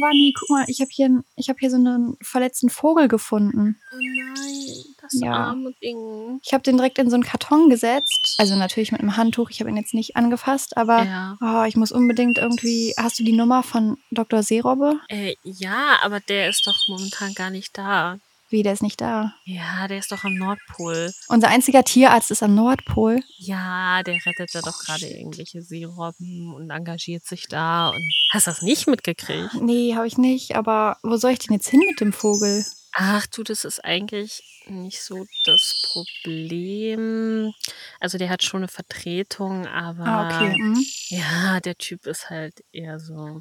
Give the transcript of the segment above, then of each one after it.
Wanni, guck mal, ich habe hier, hab hier so einen verletzten Vogel gefunden. Oh nein, das Ja. arme Ding. Ich habe den direkt in so einen Karton gesetzt. Also natürlich mit einem Handtuch. Ich habe ihn jetzt nicht angefasst, aber Ja. oh, ich muss unbedingt irgendwie. Hast du die Nummer von Dr. Seerobbe? Äh, ja, aber der ist doch momentan gar nicht da. Wie, der ist nicht da. Ja, der ist doch am Nordpol. Unser einziger Tierarzt ist am Nordpol. Ja, der rettet da doch gerade irgendwelche Seerobben und engagiert sich da. Und hast du das nicht mitgekriegt? Nee, habe ich nicht. Aber wo soll ich denn jetzt hin mit dem Vogel? Ach du, das ist eigentlich nicht so das Problem. Also der hat schon eine Vertretung, aber Ah, okay. Mhm. ja, der Typ ist halt eher so,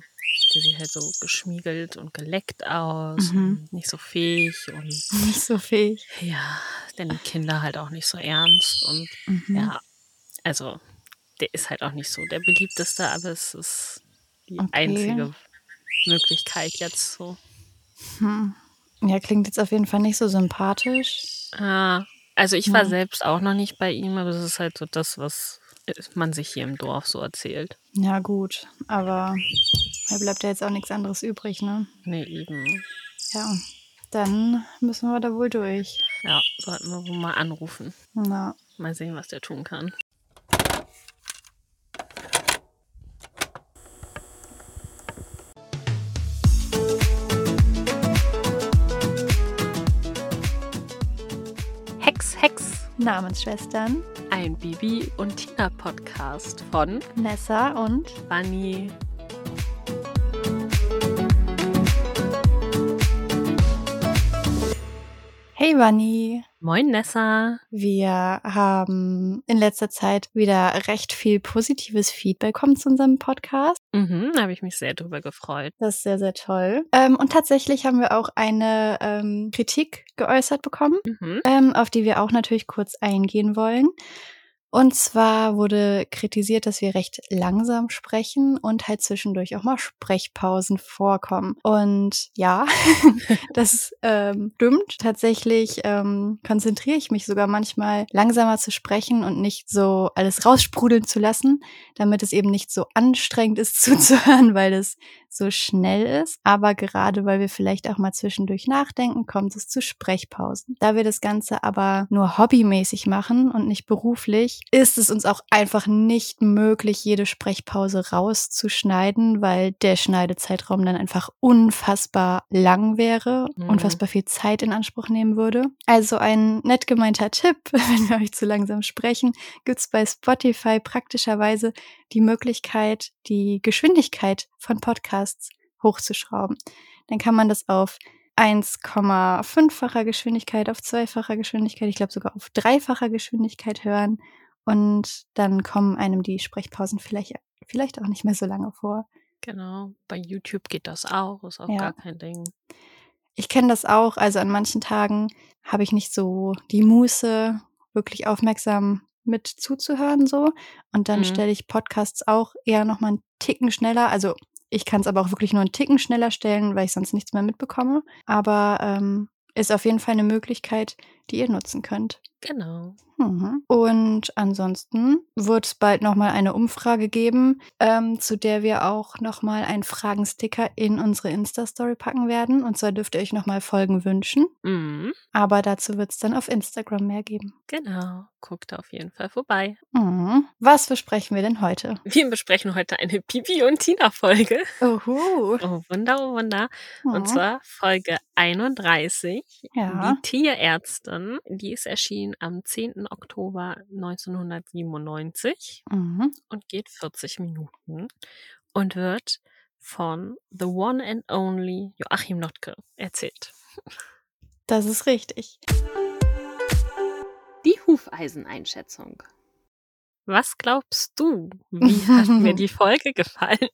der sieht halt so geschmiegelt und geleckt aus Mhm. und nicht so fähig und Nicht so fähig. ja, der nimmt Kinder halt auch nicht so ernst und Mhm. ja, also der ist halt auch nicht so der beliebteste, aber es ist die Okay. einzige Möglichkeit jetzt so. Hm. Ja, klingt jetzt auf jeden Fall nicht so sympathisch. Ah, also ich war Ja. selbst auch noch nicht bei ihm, aber das ist halt so das, was man sich hier im Dorf so erzählt. Ja, gut. Aber da bleibt ja jetzt auch nichts anderes übrig, ne? Nee, eben. Ja. Dann müssen wir da wohl durch. Ja, sollten wir wohl mal anrufen. Na. Mal sehen, was der tun kann. Namensschwestern, ein Bibi und Tina Podcast von Nessa und Bunny. Hey Bunny. Moin Nessa. Wir haben in letzter Zeit wieder recht viel positives Feedback bekommen zu unserem Podcast. Mhm, da habe ich mich sehr drüber gefreut. Das ist sehr, sehr toll. Ähm, und tatsächlich haben wir auch eine ähm, Kritik geäußert bekommen, Mhm. ähm, auf die wir auch natürlich kurz eingehen wollen. Und zwar wurde kritisiert, dass wir recht langsam sprechen und halt zwischendurch auch mal Sprechpausen vorkommen. Und ja, das ähm, stimmt. Tatsächlich ähm, konzentriere ich mich sogar manchmal langsamer zu sprechen und nicht so alles raussprudeln zu lassen, damit es eben nicht so anstrengend ist zuzuhören, weil es so schnell ist. Aber gerade weil wir vielleicht auch mal zwischendurch nachdenken, kommt es zu Sprechpausen. Da wir das Ganze aber nur hobbymäßig machen und nicht beruflich, ist es uns auch einfach nicht möglich, jede Sprechpause rauszuschneiden, weil der Schneidezeitraum dann einfach unfassbar lang wäre, Mhm. unfassbar viel Zeit in Anspruch nehmen würde. Also ein nett gemeinter Tipp, wenn wir euch zu langsam sprechen, gibt's bei Spotify praktischerweise die Möglichkeit, die Geschwindigkeit von Podcasts hochzuschrauben. Dann kann man das auf 1,5-facher Geschwindigkeit, auf zweifacher Geschwindigkeit, ich glaube sogar auf dreifacher Geschwindigkeit hören. Und dann kommen einem die Sprechpausen vielleicht, vielleicht auch nicht mehr so lange vor. Genau. Bei YouTube geht das auch, ist auch Ja. gar kein Ding. Ich kenne das auch. Also an manchen Tagen habe ich nicht so die Muße, wirklich aufmerksam mit zuzuhören so. Und dann Mhm. stelle ich Podcasts auch eher noch mal einen Ticken schneller. Also ich kann es aber auch wirklich nur einen Ticken schneller stellen, weil ich sonst nichts mehr mitbekomme. Aber ähm, ist auf jeden Fall eine Möglichkeit, die ihr nutzen könnt. Genau. Mhm. Und ansonsten wird es bald nochmal eine Umfrage geben, ähm, zu der wir auch nochmal einen Fragensticker in unsere Insta-Story packen werden. Und zwar dürft ihr euch nochmal Folgen wünschen. Mhm. Aber dazu wird es dann auf Instagram mehr geben. Genau. Guckt auf jeden Fall vorbei. Mhm. Was besprechen wir denn heute? Wir besprechen heute eine Bibi und Tina Folge. Uhu. Oh, Wunder, oh Wunder. Und Mhm. zwar Folge 31. Ja. Die Tierärztin. Die ist erschienen am 10. Oktober 1997 Mhm. und geht 40 Minuten und wird von The One and Only Joachim Notke erzählt. Das ist richtig. Die Hufeiseneinschätzung. Was glaubst du? Wie hat mir die Folge gefallen?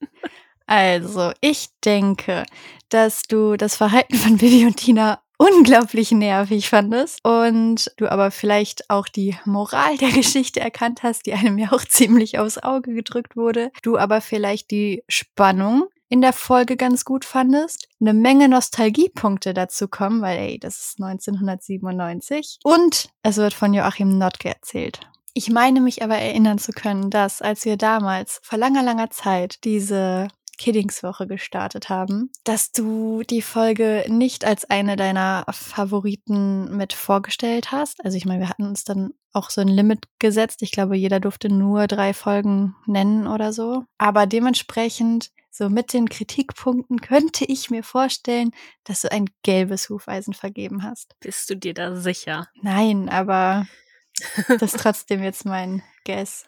Also, ich denke, dass du das Verhalten von Vivi und Tina unglaublich nervig fandest und du aber vielleicht auch die Moral der Geschichte erkannt hast, die einem ja auch ziemlich aufs Auge gedrückt wurde. Du aber vielleicht die Spannung in der Folge ganz gut fandest, eine Menge Nostalgiepunkte dazu kommen, weil ey, das ist 1997 und es wird von Joachim Notke erzählt. Ich meine mich aber erinnern zu können, dass als wir damals vor langer, langer Zeit diese Kiddingswoche gestartet haben, dass du die Folge nicht als eine deiner Favoriten mit vorgestellt hast. Also ich meine, wir hatten uns dann auch so ein Limit gesetzt. Ich glaube, jeder durfte nur drei Folgen nennen oder so. Aber dementsprechend, so mit den Kritikpunkten, könnte ich mir vorstellen, dass du ein gelbes Hufeisen vergeben hast. Bist du dir da sicher? Nein, aber das ist trotzdem jetzt mein Guess.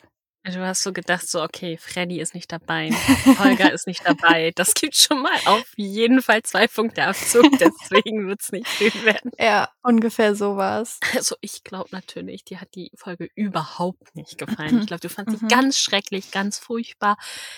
Du hast so gedacht, so, okay, Freddy ist nicht dabei, Holger ist nicht dabei. Das gibt schon mal auf jeden Fall zwei Punkte Abzug, deswegen wird es nicht schön werden. Ja, ungefähr so war's. Also ich glaube natürlich, dir hat die Folge überhaupt nicht gefallen. Ich glaube, du fandst sie ganz schrecklich, ganz furchtbar.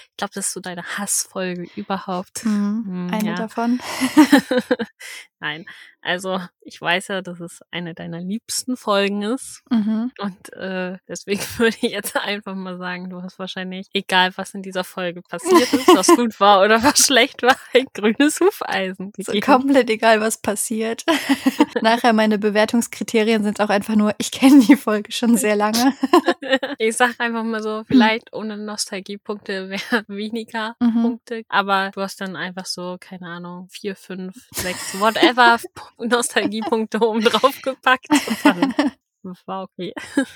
Ich glaube, das ist so deine Hassfolge überhaupt. Mhm. Hm, Eine ja. davon. Nein, also ich weiß ja, dass es eine deiner liebsten Folgen ist. Mhm. Und äh, deswegen würde ich jetzt einfach mal sagen, du hast wahrscheinlich, egal was in dieser Folge passiert ist, was gut war oder was schlecht war, ein grünes Hufeisen. So komplett egal, was passiert. Nachher meine Bewertungskriterien sind auch einfach nur, ich kenne die Folge schon sehr lange. ich sag einfach mal so, vielleicht ohne Nostalgiepunkte wäre weniger Mhm. Punkte, aber du hast dann einfach so, keine Ahnung, vier, fünf, sechs, whatever Nostalgiepunkte oben drauf gepackt. War okay.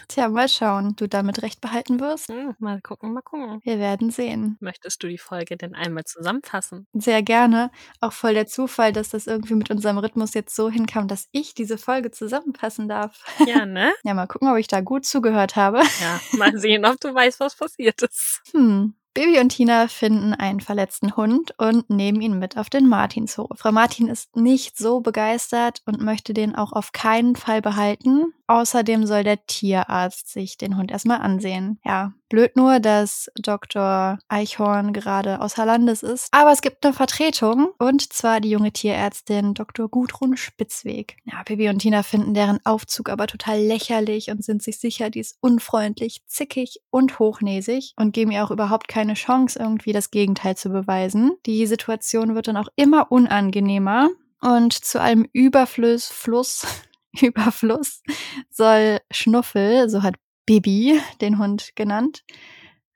Tja, mal schauen, du damit recht behalten wirst. Hm, mal gucken, mal gucken. Wir werden sehen. Möchtest du die Folge denn einmal zusammenfassen? Sehr gerne. Auch voll der Zufall, dass das irgendwie mit unserem Rhythmus jetzt so hinkam, dass ich diese Folge zusammenfassen darf. Ja, ne? Ja, mal gucken, ob ich da gut zugehört habe. Ja, mal sehen, ob du weißt, was passiert ist. Hm. Baby und Tina finden einen verletzten Hund und nehmen ihn mit auf den Martinshof. Frau Martin ist nicht so begeistert und möchte den auch auf keinen Fall behalten. Außerdem soll der Tierarzt sich den Hund erstmal ansehen. Ja, blöd nur, dass Dr. Eichhorn gerade außer Landes ist. Aber es gibt eine Vertretung und zwar die junge Tierärztin Dr. Gudrun Spitzweg. Ja, Baby und Tina finden deren Aufzug aber total lächerlich und sind sich sicher, die ist unfreundlich, zickig und hochnäsig und geben ihr auch überhaupt keine Chance, irgendwie das Gegenteil zu beweisen. Die Situation wird dann auch immer unangenehmer und zu allem Überfluss, Fluss, Überfluss soll Schnuffel, so hat Bibi den Hund genannt,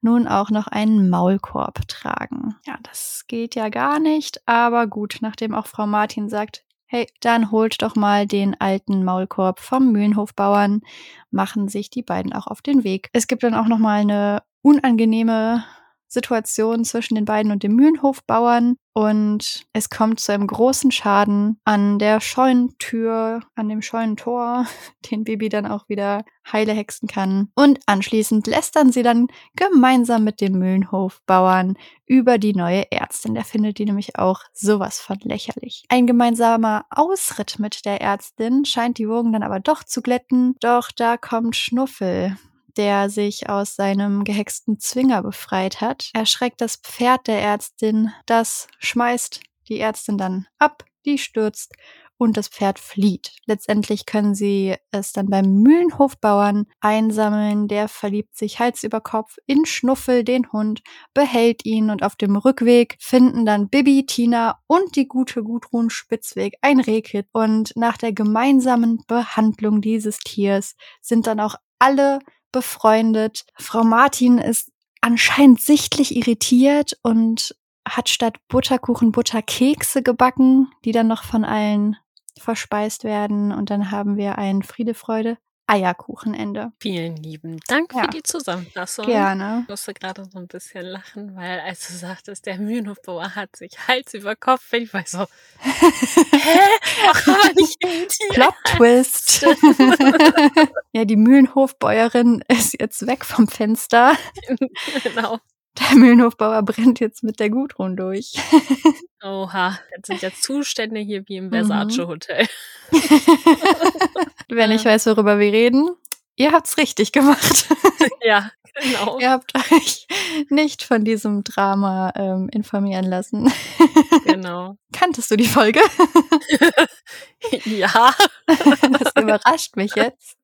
nun auch noch einen Maulkorb tragen. Ja, das geht ja gar nicht, aber gut, nachdem auch Frau Martin sagt, hey, dann holt doch mal den alten Maulkorb vom Mühlenhofbauern, machen sich die beiden auch auf den Weg. Es gibt dann auch noch mal eine unangenehme Situation zwischen den beiden und dem Mühlenhofbauern und es kommt zu einem großen Schaden an der Scheunentür, an dem Scheunentor, den Bibi dann auch wieder heile hexen kann. Und anschließend lästern sie dann gemeinsam mit dem Mühlenhofbauern über die neue Ärztin. Der findet die nämlich auch sowas von lächerlich. Ein gemeinsamer Ausritt mit der Ärztin scheint die Wogen dann aber doch zu glätten. Doch da kommt Schnuffel der sich aus seinem gehexten Zwinger befreit hat, erschreckt das Pferd der Ärztin, das schmeißt die Ärztin dann ab, die stürzt und das Pferd flieht. Letztendlich können sie es dann beim Mühlenhofbauern einsammeln. Der verliebt sich Hals über Kopf in Schnuffel, den Hund, behält ihn und auf dem Rückweg finden dann Bibi, Tina und die gute Gudrun Spitzweg ein Rehkit. Und nach der gemeinsamen Behandlung dieses Tiers sind dann auch alle befreundet. Frau Martin ist anscheinend sichtlich irritiert und hat statt Butterkuchen Butterkekse gebacken, die dann noch von allen verspeist werden. Und dann haben wir ein Friede, Freude, Eierkuchenende. Vielen lieben Dank Ja. für die Zusammenfassung. Gerne. Ich musste gerade so ein bisschen lachen, weil als du sagtest, der Mühlenhofbauer hat sich Hals über Kopf, ich war so, hä? Ach, aber nicht im Tier. Plot Twist. ja, die Mühlenhofbäuerin ist jetzt weg vom Fenster. genau. Der Mühlenhofbauer brennt jetzt mit der Gudrun durch. Oha, jetzt sind ja Zustände hier wie im Mhm. Versace Hotel. Wer nicht weiß, worüber wir reden, ihr habt's richtig gemacht. ja, genau. ihr habt euch nicht von diesem Drama ähm, informieren lassen. Genau. Kanntest du die Folge? ja, Das überrascht mich jetzt.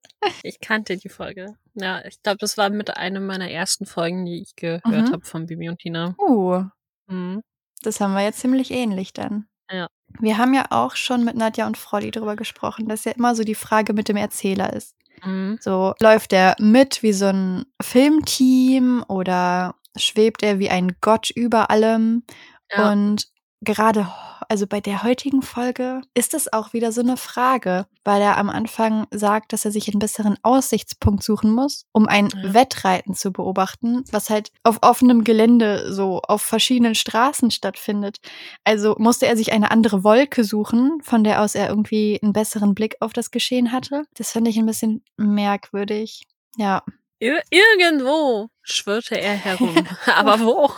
Ich kannte die Folge. Ja, ich glaube, das war mit einer meiner ersten Folgen, die ich gehört Mhm. habe von Bibi und Tina. Uh, Mhm. das haben wir jetzt ziemlich ähnlich dann. Ja. Wir haben ja auch schon mit Nadja und Froddy drüber gesprochen, dass ja immer so die Frage mit dem Erzähler ist. Mhm. So läuft er mit wie so ein Filmteam oder schwebt er wie ein Gott über allem? Ja. Und gerade, also bei der heutigen Folge ist es auch wieder so eine Frage, weil er am Anfang sagt, dass er sich einen besseren Aussichtspunkt suchen muss, um ein Ja. Wettreiten zu beobachten, was halt auf offenem Gelände so auf verschiedenen Straßen stattfindet. Also musste er sich eine andere Wolke suchen, von der aus er irgendwie einen besseren Blick auf das Geschehen hatte. Das fand ich ein bisschen merkwürdig. Ja, Ir irgendwo schwirrte er herum. Aber wo?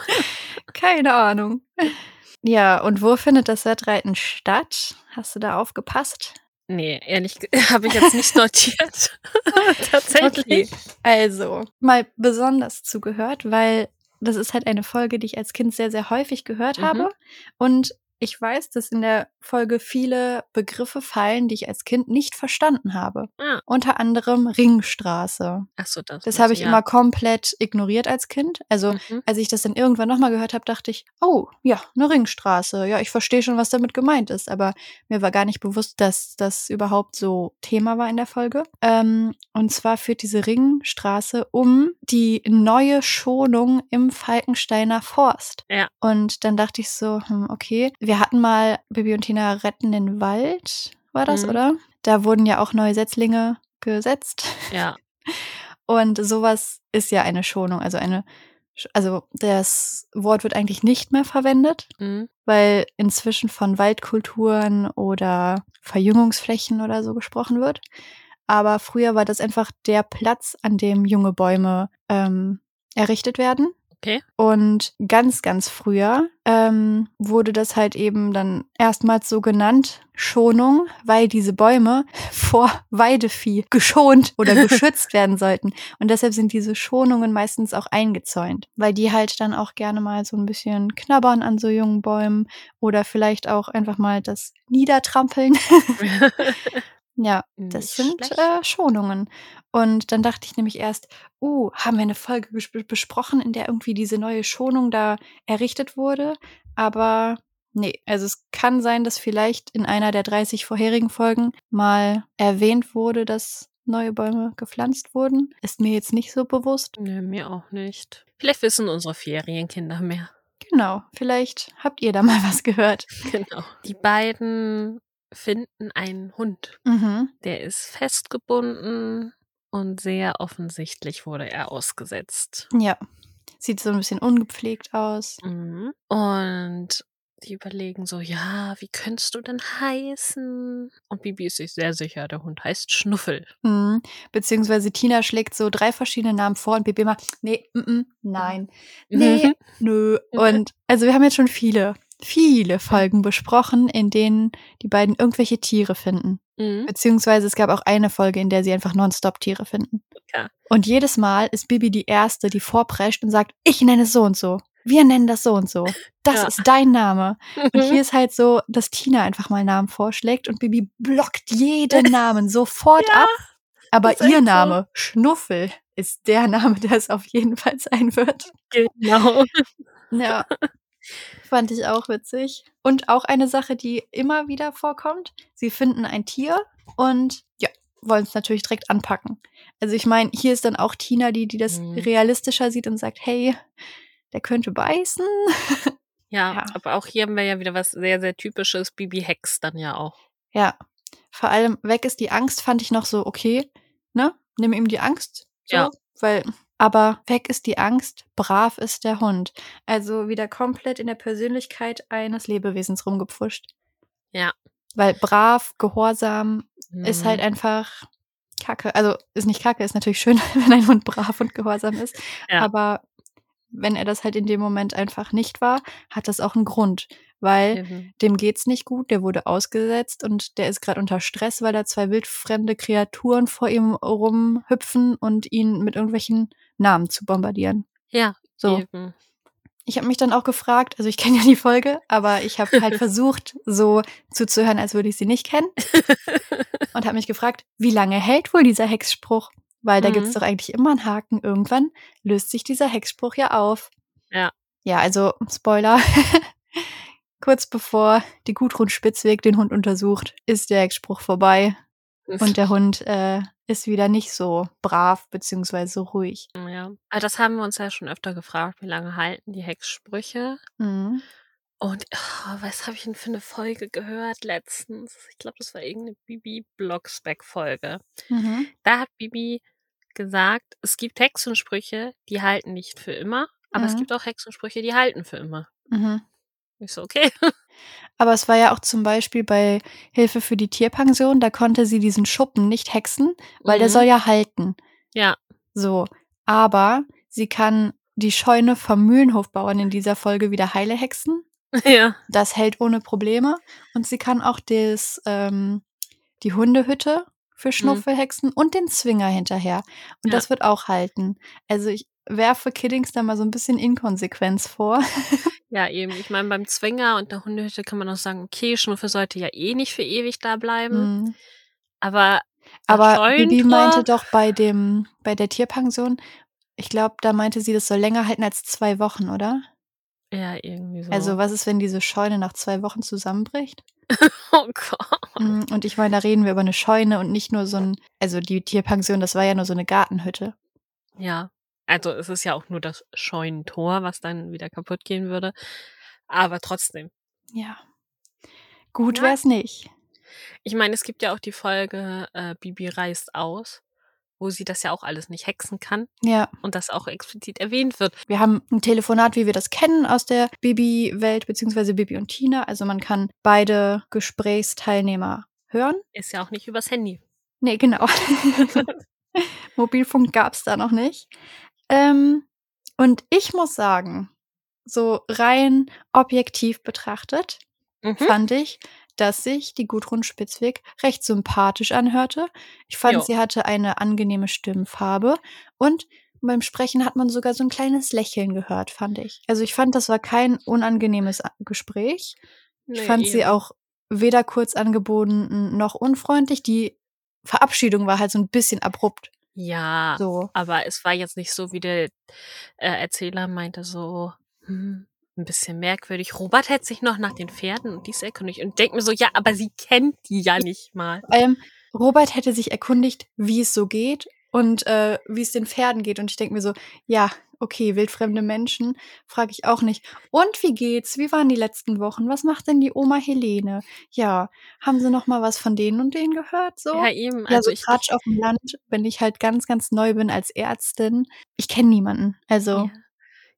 keine Ahnung. Ja, und wo findet das Wettreiten statt? Hast du da aufgepasst? Nee, ehrlich habe ich jetzt nicht notiert. Tatsächlich. Also, mal besonders zugehört, weil das ist halt eine Folge, die ich als Kind sehr, sehr häufig gehört Mhm. habe. Und ich weiß, dass in der Folge viele Begriffe fallen, die ich als Kind nicht verstanden habe. Ah. Unter anderem Ringstraße. Ach so, das. Das habe ich ja. immer komplett ignoriert als Kind. Also, Mhm. als ich das dann irgendwann nochmal gehört habe, dachte ich, oh, ja, eine Ringstraße. Ja, ich verstehe schon, was damit gemeint ist. Aber mir war gar nicht bewusst, dass das überhaupt so Thema war in der Folge. Ähm, und zwar führt diese Ringstraße um die neue Schonung im Falkensteiner Forst. Ja. Und dann dachte ich so, hm, okay, wir hatten mal Bibi und Tina retten den Wald, war das, Mhm. oder? Da wurden ja auch neue Setzlinge gesetzt. Ja. Und sowas ist ja eine Schonung, also eine, also das Wort wird eigentlich nicht mehr verwendet, Mhm. weil inzwischen von Waldkulturen oder Verjüngungsflächen oder so gesprochen wird. Aber früher war das einfach der Platz, an dem junge Bäume ähm, errichtet werden. Okay. Und ganz, ganz früher ähm, wurde das halt eben dann erstmals so genannt, Schonung, weil diese Bäume vor Weidevieh geschont oder geschützt werden sollten. Und deshalb sind diese Schonungen meistens auch eingezäunt, weil die halt dann auch gerne mal so ein bisschen knabbern an so jungen Bäumen oder vielleicht auch einfach mal das Niedertrampeln. ja, das Nicht sind äh, Schonungen. Und dann dachte ich nämlich erst, uh, haben wir eine Folge besprochen, in der irgendwie diese neue Schonung da errichtet wurde? Aber nee, also es kann sein, dass vielleicht in einer der 30 vorherigen Folgen mal erwähnt wurde, dass neue Bäume gepflanzt wurden. Ist mir jetzt nicht so bewusst. Nee, mir auch nicht. Vielleicht wissen unsere Ferienkinder mehr. Genau, vielleicht habt ihr da mal was gehört. Genau. Die beiden finden einen Hund. Mhm. Der ist festgebunden und sehr offensichtlich wurde er ausgesetzt. Ja, sieht so ein bisschen ungepflegt aus. Mhm. Und die überlegen so, ja, wie könntest du denn heißen? Und Bibi ist sich sehr sicher, der Hund heißt Schnuffel. Mhm. Beziehungsweise Tina schlägt so drei verschiedene Namen vor und Bibi immer, nee, mm, mm, nein, nee, nö. Und also wir haben jetzt schon viele, viele Folgen besprochen, in denen die beiden irgendwelche Tiere finden. Mhm. Beziehungsweise es gab auch eine Folge, in der sie einfach nonstop Tiere finden. Ja. Und jedes Mal ist Bibi die Erste, die vorprescht und sagt, ich nenne es so und so. Wir nennen das so und so. Das Ja. ist dein Name. Und hier ist halt so, dass Tina einfach mal Namen vorschlägt und Bibi blockt jeden Namen sofort Ja, ab. Aber ihr so. Name, Schnuffel, ist der Name, der es auf jeden Fall sein wird. genau. Ja. Fand ich auch witzig. Und auch eine Sache, die immer wieder vorkommt. Sie finden ein Tier und ja, wollen es natürlich direkt anpacken. Also ich meine, hier ist dann auch Tina, die, die das Mhm. realistischer sieht und sagt, hey, der könnte beißen. Ja, Ja. aber auch hier haben wir ja wieder was sehr, sehr typisches. Bibi Hex dann ja auch. Ja. Vor allem weg ist die Angst, fand ich noch so, okay, ne? Nimm ihm die Angst. So, Ja. Weil, aber weg ist die Angst, brav ist der Hund. Also wieder komplett in der Persönlichkeit eines Lebewesens rumgepfuscht. Ja. Weil brav, gehorsam ist Mhm. halt einfach Kacke. Also ist nicht Kacke, ist natürlich schön, wenn ein Hund brav und gehorsam ist. Ja. Aber wenn er das halt in dem Moment einfach nicht war, hat das auch einen Grund. Weil Eben. dem geht's nicht gut, der wurde ausgesetzt und der ist gerade unter Stress, weil da zwei wildfremde Kreaturen vor ihm rumhüpfen und ihn mit irgendwelchen Namen zu bombardieren. Ja, So. eben. Ich habe mich dann auch gefragt, also ich kenne ja die Folge, aber ich habe halt versucht, so zuzuhören, als würde ich sie nicht kennen. Und habe mich gefragt, wie lange hält wohl dieser Hexspruch? Weil da Mhm. gibt's doch eigentlich immer einen Haken. Irgendwann löst sich dieser Hexspruch ja auf. Ja. Ja, also Spoiler. Kurz bevor die Gudrun Spitzweg den Hund untersucht, ist der Hexspruch vorbei und der Hund äh, ist wieder nicht so brav beziehungsweise so ruhig. ja. Aber das haben wir uns ja schon öfter gefragt, wie lange halten die Hexsprüche? Mhm. Und oh, was habe ich denn für eine Folge gehört letztens? Ich glaube, das war irgendeine Bibi Blocksback-Folge. Mhm. Da hat Bibi gesagt, es gibt Hexensprüche, die halten nicht für immer, aber es Mhm. gibt auch Hexensprüche, die halten für immer. Mhm. Ich so, okay. Aber es war ja auch zum Beispiel bei Hilfe für die Tierpension, da konnte sie diesen Schuppen nicht hexen, weil der Mhm. soll ja halten. Ja. So. Aber sie kann die Scheune vom Mühlenhofbauern in dieser Folge wieder heile hexen. Ja. Das hält ohne Probleme. Und sie kann auch das, ähm, die Hundehütte für Schnuffel hexen und den Zwinger hinterher. Und Ja. das wird auch halten. Also ich werfe Kiddings da mal so ein bisschen Inkonsequenz vor. Ja, eben. Ich meine, beim Zwinger und der Hundehütte kann man auch sagen, okay, Schnuffe sollte ja eh nicht für ewig da bleiben. Mhm. Aber Aber Bibi meinte doch bei dem, bei der Tierpension, ich glaube, da meinte sie, das soll länger halten als zwei Wochen, oder? ja, irgendwie so. Also was ist, wenn diese Scheune nach zwei Wochen zusammenbricht? oh Gott. Mm, Und ich meine, da reden wir über eine Scheune und nicht nur so ein, also die Tierpension, das war ja nur so eine Gartenhütte. Ja. Also es ist ja auch nur das Scheunentor, was dann wieder kaputt gehen würde. Aber trotzdem. Ja. Gut Ja. wär's nicht. Ich meine, es gibt ja auch die Folge äh, Bibi reist aus, wo sie das ja auch alles nicht hexen kann Ja. und das auch explizit erwähnt wird. Wir haben ein Telefonat, wie wir das kennen aus der Bibi-Welt, beziehungsweise Bibi und Tina. Also man kann beide Gesprächsteilnehmer hören. Ist ja auch nicht übers Handy. Nee, genau. Mobilfunk gab's da noch nicht. Ähm, und ich muss sagen, so rein objektiv betrachtet, Mhm. fand ich, dass sich die Gudrun Spitzweg recht sympathisch anhörte. Ich fand, Jo. sie hatte eine angenehme Stimmfarbe und beim Sprechen hat man sogar so ein kleines Lächeln gehört, fand ich. Also ich fand, das war kein unangenehmes Gespräch. Ich Nee, fand sie eben. auch weder kurz angeboten noch unfreundlich. Die Verabschiedung war halt so ein bisschen abrupt. Ja, So. aber es war jetzt nicht so, wie der äh, Erzähler meinte, so hm, ein bisschen merkwürdig. Robert hätte sich noch nach den Pferden und dies erkundigt und denkt mir so, ja, aber sie kennt die ja nicht mal. Allem, Robert hätte sich erkundigt, wie es so geht und äh, wie es den Pferden geht. Und ich denke mir so, ja, okay, wildfremde Menschen, frage ich auch nicht. Und wie geht's? Wie waren die letzten Wochen? Was macht denn die Oma Helene? Ja, haben sie noch mal was von denen und denen gehört? So? Ja, eben. Ja, Also so ich, Tratsch auf dem Land, wenn ich halt ganz, ganz neu bin als Ärztin. Ich kenne niemanden. Also, ja,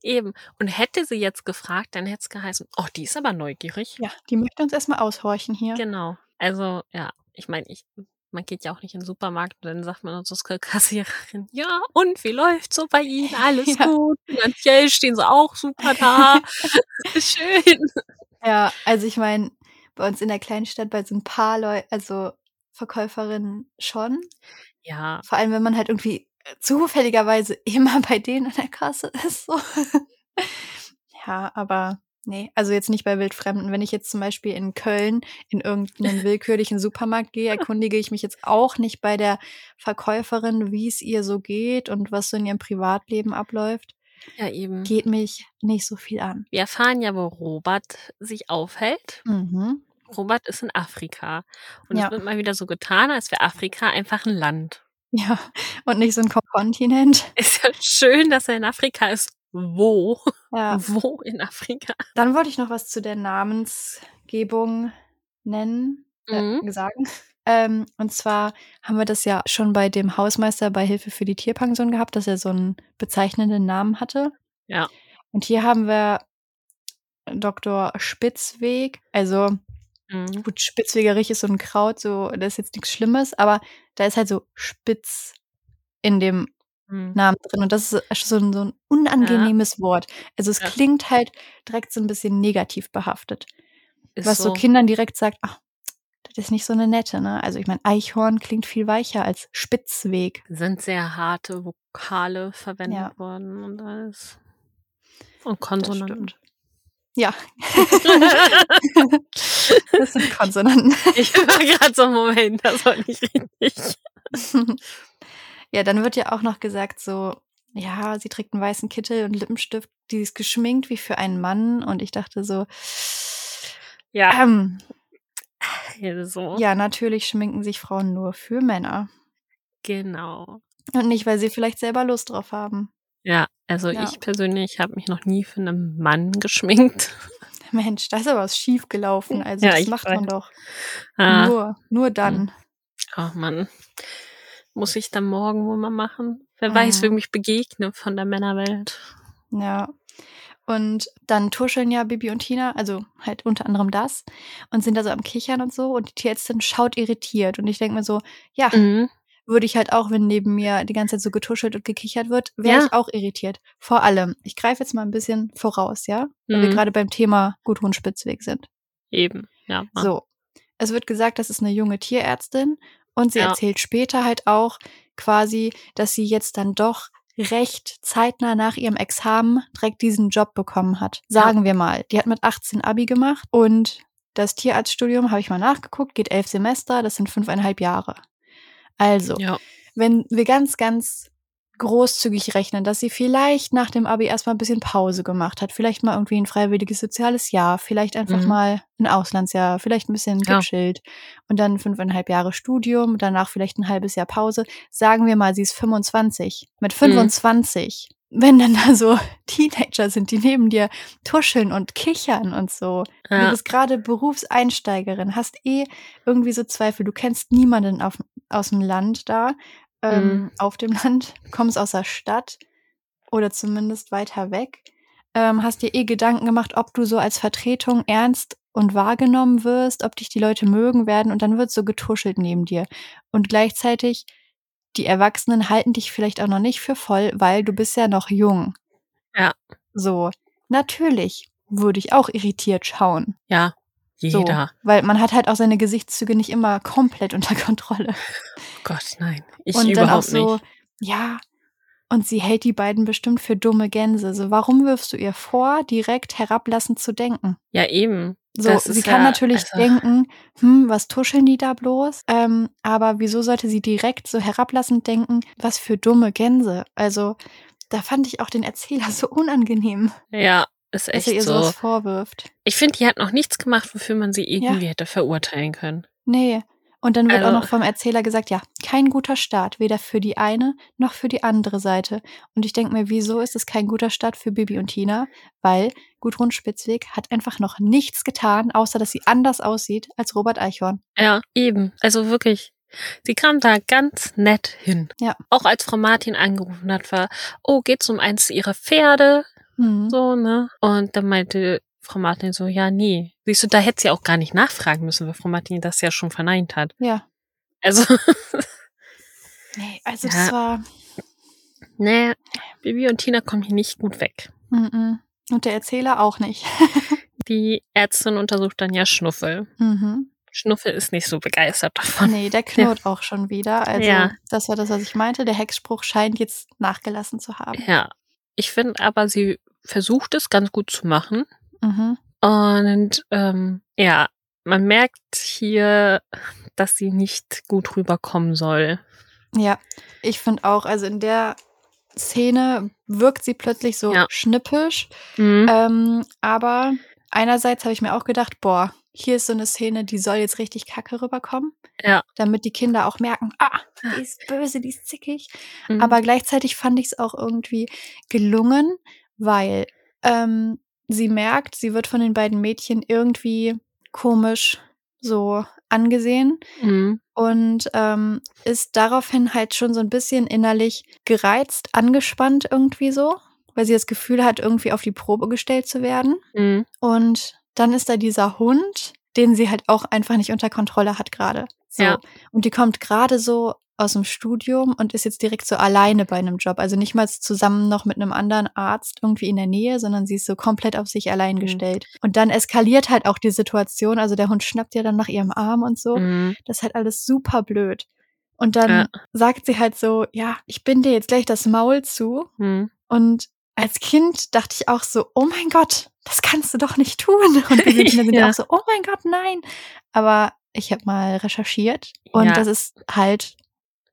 eben. Und hätte sie jetzt gefragt, dann hätte es geheißen, oh, die ist aber neugierig. ja, die möchte uns erstmal aushorchen hier. Genau. Also, ja, ich meine, ich, man geht ja auch nicht in den Supermarkt und dann sagt man zur Kassiererin, ja, und wie läuft's so bei Ihnen? Alles Ja. gut. Finanziell stehen sie auch super da. Schön. Ja, also ich meine, bei uns in der kleinen Stadt bei so ein paar Leuten, also Verkäuferinnen schon. Ja, Vor allem, wenn man halt irgendwie zufälligerweise immer bei denen an der Kasse ist. So. ja, aber nee, also jetzt nicht bei Wildfremden. Wenn ich jetzt zum Beispiel in Köln in irgendeinen willkürlichen Supermarkt gehe, erkundige ich mich jetzt auch nicht bei der Verkäuferin, wie es ihr so geht und was so in ihrem Privatleben abläuft. ja, eben. Geht mich nicht so viel an. Wir erfahren ja, wo Robert sich aufhält. Mhm. Robert ist in Afrika. Und Ja. es wird mal wieder so getan, als wäre Afrika einfach ein Land. Ja, und nicht so ein Ko- Kontinent. Ist ja schön, dass er in Afrika ist. Wo? Ja. Wo in Afrika? Dann wollte ich noch was zu der Namensgebung nennen, äh, Mhm. sagen. Ähm, und zwar haben wir das ja schon bei dem Hausmeister bei Hilfe für die Tierpension gehabt, dass er so einen bezeichnenden Namen hatte. Ja. Und hier haben wir Dr. Spitzweg. Also Mhm. gut, Spitzwegerich ist so ein Kraut, so das ist jetzt nichts Schlimmes, aber da ist halt so Spitz in dem Mhm. Namen drin. Und das ist so ein, so ein unangenehmes Wort. Also es Ja. klingt halt direkt so ein bisschen negativ behaftet. Ist was so so. Kindern direkt sagt, ach, das ist nicht so eine nette, ne? Also ich meine, Eichhorn klingt viel weicher als Spitzweg. sind sehr harte Vokale verwendet Ja. worden und alles. Und Konsonanten. Ja. das sind Konsonanten. ich war gerade so, Moment, das war nicht richtig. ja, dann wird ja auch noch gesagt so, ja, sie trägt einen weißen Kittel und Lippenstift, die ist geschminkt wie für einen Mann. Und ich dachte so, Ja, ähm, so. ja, natürlich schminken sich Frauen nur für Männer. Genau. Und nicht, weil sie vielleicht selber Lust drauf haben. Ja, also Ja. ich persönlich habe mich noch nie für einen Mann geschminkt. Mensch, da ist aber was schief gelaufen. Also Ja, das macht weiß. man doch Ah, nur, nur dann. oh Mann. Muss ich dann morgen wohl mal machen? Wer weiß, Mhm. wem ich begegne von der Männerwelt. Ja. Und dann tuscheln ja Bibi und Tina, also halt unter anderem das, und sind da so am Kichern und so. Und die Tierärztin schaut irritiert. Und ich denke mir so, ja, Mhm. würde ich halt auch, wenn neben mir die ganze Zeit so getuschelt und gekichert wird, wäre Ja. ich auch irritiert. Vor allem, ich greife jetzt mal ein bisschen voraus, ja? Weil wir Mhm. gerade beim Thema Gudrun Spitzweg sind. Eben, ja. Mann. So. Es wird gesagt, das ist eine junge Tierärztin und sie Ja. erzählt später halt auch quasi, dass sie jetzt dann doch recht zeitnah nach ihrem Examen direkt diesen Job bekommen hat. Sagen wir mal. Die hat mit 18 Abi gemacht und das Tierarztstudium, habe ich mal nachgeguckt, geht elf Semester, das sind fünfeinhalb Jahre. Also, Ja. wenn wir ganz, ganz großzügig rechnen, dass sie vielleicht nach dem Abi erstmal ein bisschen Pause gemacht hat, vielleicht mal irgendwie ein freiwilliges soziales Jahr, vielleicht einfach Mhm. mal ein Auslandsjahr, vielleicht ein bisschen Ja. gechillt und dann fünfeinhalb Jahre Studium, danach vielleicht ein halbes Jahr Pause. Sagen wir mal, sie ist 25. Mit Mhm. 25, wenn dann da so Teenager sind, die neben dir tuscheln und kichern und so. Du Ja. bist gerade Berufseinsteigerin, hast eh irgendwie so Zweifel. Du kennst niemanden auf, aus dem Land da, ähm, Mhm. auf dem Land, kommst aus der Stadt oder zumindest weiter weg, ähm, hast dir eh Gedanken gemacht, ob du so als Vertretung ernst und wahrgenommen wirst, ob dich die Leute mögen werden und dann wird so getuschelt neben dir. Und gleichzeitig, die Erwachsenen halten dich vielleicht auch noch nicht für voll, weil du bist ja noch jung. Ja. So, natürlich würde ich auch irritiert schauen. Ja. So, Jeder. weil man hat halt auch seine Gesichtszüge nicht immer komplett unter Kontrolle. Gott, nein. Ich und dann auch überhaupt so, nicht. ja, und sie hält die beiden bestimmt für dumme Gänse. So, warum wirfst du ihr vor, direkt herablassend zu denken? Ja, eben. So, Das sie kann ja, natürlich also, denken, hm, was tuscheln die da bloß? Ähm, aber wieso sollte sie direkt so herablassend denken, was für dumme Gänse? Also, da fand ich auch den Erzähler so unangenehm, Ja, ist dass er echt ihr so. sowas vorwirft. Ich finde, die hat noch nichts gemacht, wofür man sie irgendwie hätte verurteilen können. Nee. Und dann wird auch Also- noch vom Erzähler gesagt, ja, kein guter Start, weder für die eine noch für die andere Seite. Und ich denke mir, wieso ist es kein guter Start für Bibi und Tina? Weil Gudrun Spitzweg hat einfach noch nichts getan, außer dass sie anders aussieht als Robert Eichhorn. Ja, eben. Also wirklich. Sie kam da ganz nett hin. Ja. Auch als Frau Martin angerufen hat, war, oh, geht's um eins ihrer Pferde? Mhm. So, ne? Und dann meinte Frau Martin so, ja, nee. Siehst du, da hätte sie auch gar nicht nachfragen müssen, weil Frau Martin das ja schon verneint hat. Ja. Also, Nee, also Ja. das war. ne, Bibi und Tina kommen hier nicht gut weg. Mhm. Und der Erzähler auch nicht. Die Ärztin untersucht dann ja Schnuffel. Mhm. Schnuffel ist nicht so begeistert davon. Nee, der knurrt auch schon wieder. Also, Ja. das war das, was ich meinte. Der Hexspruch scheint jetzt nachgelassen zu haben. Ja. Ich finde aber, sie versucht es ganz gut zu machen. Mhm. Und ähm, ja, man merkt hier, dass sie nicht gut rüberkommen soll. Ja, ich finde auch, also in der Szene wirkt sie plötzlich so Ja. schnippisch. Mhm. Ähm, aber einerseits habe ich mir auch gedacht, boah, hier ist so eine Szene, die soll jetzt richtig kacke rüberkommen. Ja. Damit die Kinder auch merken, ah, die ist böse, die ist zickig. Mhm. Aber gleichzeitig fand ich es auch irgendwie gelungen, weil ähm, sie merkt, sie wird von den beiden Mädchen irgendwie komisch so angesehen Mhm. und ähm, ist daraufhin halt schon so ein bisschen innerlich gereizt, angespannt irgendwie so, weil sie das Gefühl hat, irgendwie auf die Probe gestellt zu werden. Mhm. Und dann ist da dieser Hund, den sie halt auch einfach nicht unter Kontrolle hat gerade. So. Ja. Und die kommt gerade so aus dem Studium und ist jetzt direkt so alleine bei einem Job. Also nicht mal zusammen noch mit einem anderen Arzt irgendwie in der Nähe, sondern sie ist so komplett auf sich allein Mhm. gestellt. Und dann eskaliert halt auch die Situation. Also der Hund schnappt ja dann nach ihrem Arm und so. Mhm. Das ist halt alles super blöd. Und dann Ja. sagt sie halt so, ja, ich bin dir jetzt gleich das Maul zu. Mhm. Und als Kind dachte ich auch so, oh mein Gott, das kannst du doch nicht tun. Und wir Kinder sind Ja. auch so, oh mein Gott, nein. Aber ich habe mal recherchiert und Ja. das ist halt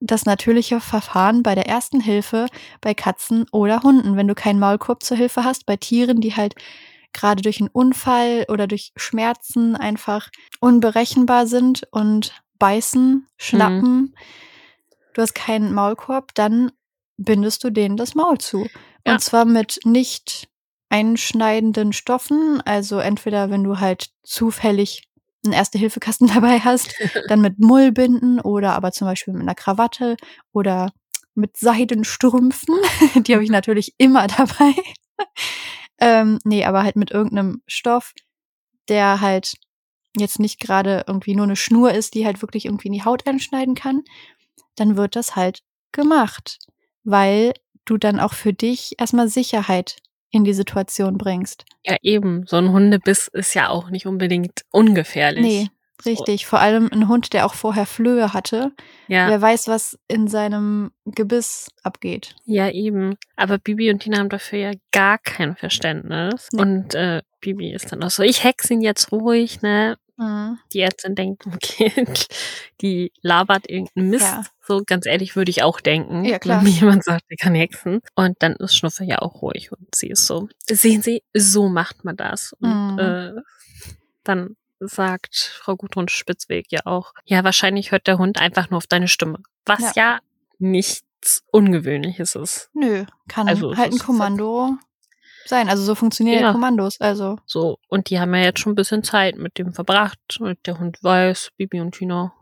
das natürliche Verfahren bei der ersten Hilfe bei Katzen oder Hunden, wenn du keinen Maulkorb zur Hilfe hast, bei Tieren, die halt gerade durch einen Unfall oder durch Schmerzen einfach unberechenbar sind und beißen, schnappen. Du hast keinen Maulkorb, dann bindest du denen das Maul zu. Ja. Und zwar mit nicht einschneidenden Stoffen. Also entweder, wenn du halt zufällig einen Erste-Hilfe-Kasten dabei hast, dann mit Mullbinden oder aber zum Beispiel mit einer Krawatte oder mit Seidenstrümpfen. Die habe ich natürlich immer dabei. ähm, nee, aber halt mit irgendeinem Stoff, der halt jetzt nicht gerade irgendwie nur eine Schnur ist, die halt wirklich irgendwie in die Haut einschneiden kann, dann wird das halt gemacht, weil du dann auch für dich erstmal Sicherheit in die Situation bringst. Ja, eben. So ein Hundebiss ist ja auch nicht unbedingt ungefährlich. Nee, richtig. So. Vor allem ein Hund, der auch vorher Flöhe hatte. Ja. Wer weiß, was in seinem Gebiss abgeht. Ja, eben. Aber Bibi und Tina haben dafür ja gar kein Verständnis. Nee. Und äh, Bibi ist dann auch so, ich hex ihn jetzt ruhig, ne? Mhm. Die Ärztin denkt, okay, die labert irgendeinen Mist. Ja. So ganz ehrlich würde ich auch denken, ja, klar. wenn mir jemand sagt, der kann hexen. Und dann ist Schnuffer ja auch ruhig und sie ist so, sehen Sie, so macht man das. Und mhm. äh, dann sagt Frau Gudrun Spitzweg ja auch, ja, wahrscheinlich hört der Hund einfach nur auf deine Stimme. Was ja, ja nichts Ungewöhnliches ist. Nö, kann also, halt ein Kommando sein. Also so funktionieren ja. Kommandos. Also. So, und die haben ja jetzt schon ein bisschen Zeit mit dem verbracht. Und der Hund weiß, Bibi und Tina,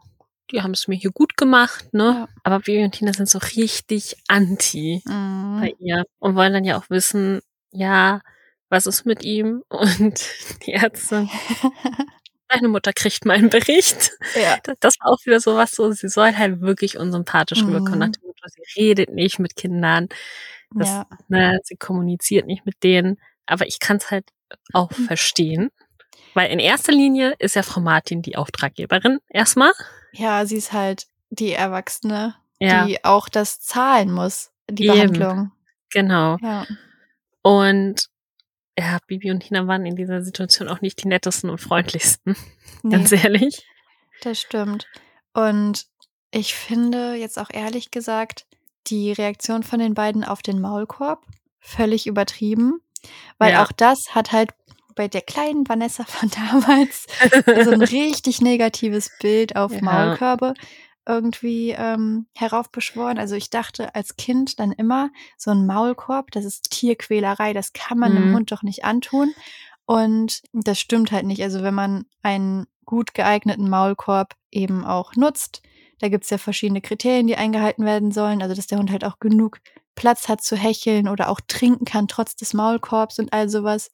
die haben es mir hier gut gemacht, ne? Ja. Aber Bibi und Tina sind so richtig anti mhm. bei ihr und wollen dann ja auch wissen, ja, was ist mit ihm? Und die Ärzte. Deine Mutter kriegt mal einen Bericht. Ja. Das war auch wieder so was so, sie soll halt wirklich unsympathisch mhm. rüberkommen. Nach dem Motto, sie redet nicht mit Kindern. Das, ja. ne, sie kommuniziert nicht mit denen. Aber ich kann es halt auch mhm. verstehen. Weil in erster Linie ist ja Frau Martin die Auftraggeberin erstmal. Ja, sie ist halt die Erwachsene, ja. die auch das zahlen muss, die Eben. Behandlung. Genau. Ja. Und ja, Bibi und Tina waren in dieser Situation auch nicht die nettesten und freundlichsten. Nee, ganz ehrlich. Das stimmt. Und ich finde jetzt auch ehrlich gesagt, die Reaktion von den beiden auf den Maulkorb völlig übertrieben, weil ja. auch das hat halt bei der kleinen Vanessa von damals so ein richtig negatives Bild auf ja. Maulkörbe irgendwie ähm, heraufbeschworen. Also ich dachte als Kind dann immer, so ein Maulkorb, das ist Tierquälerei, das kann man mhm. einem Hund doch nicht antun. Und das stimmt halt nicht. Also wenn man einen gut geeigneten Maulkorb eben auch nutzt, da gibt es ja verschiedene Kriterien, die eingehalten werden sollen. Also, dass der Hund halt auch genug Platz hat zu hecheln oder auch trinken kann, trotz des Maulkorbs und all sowas.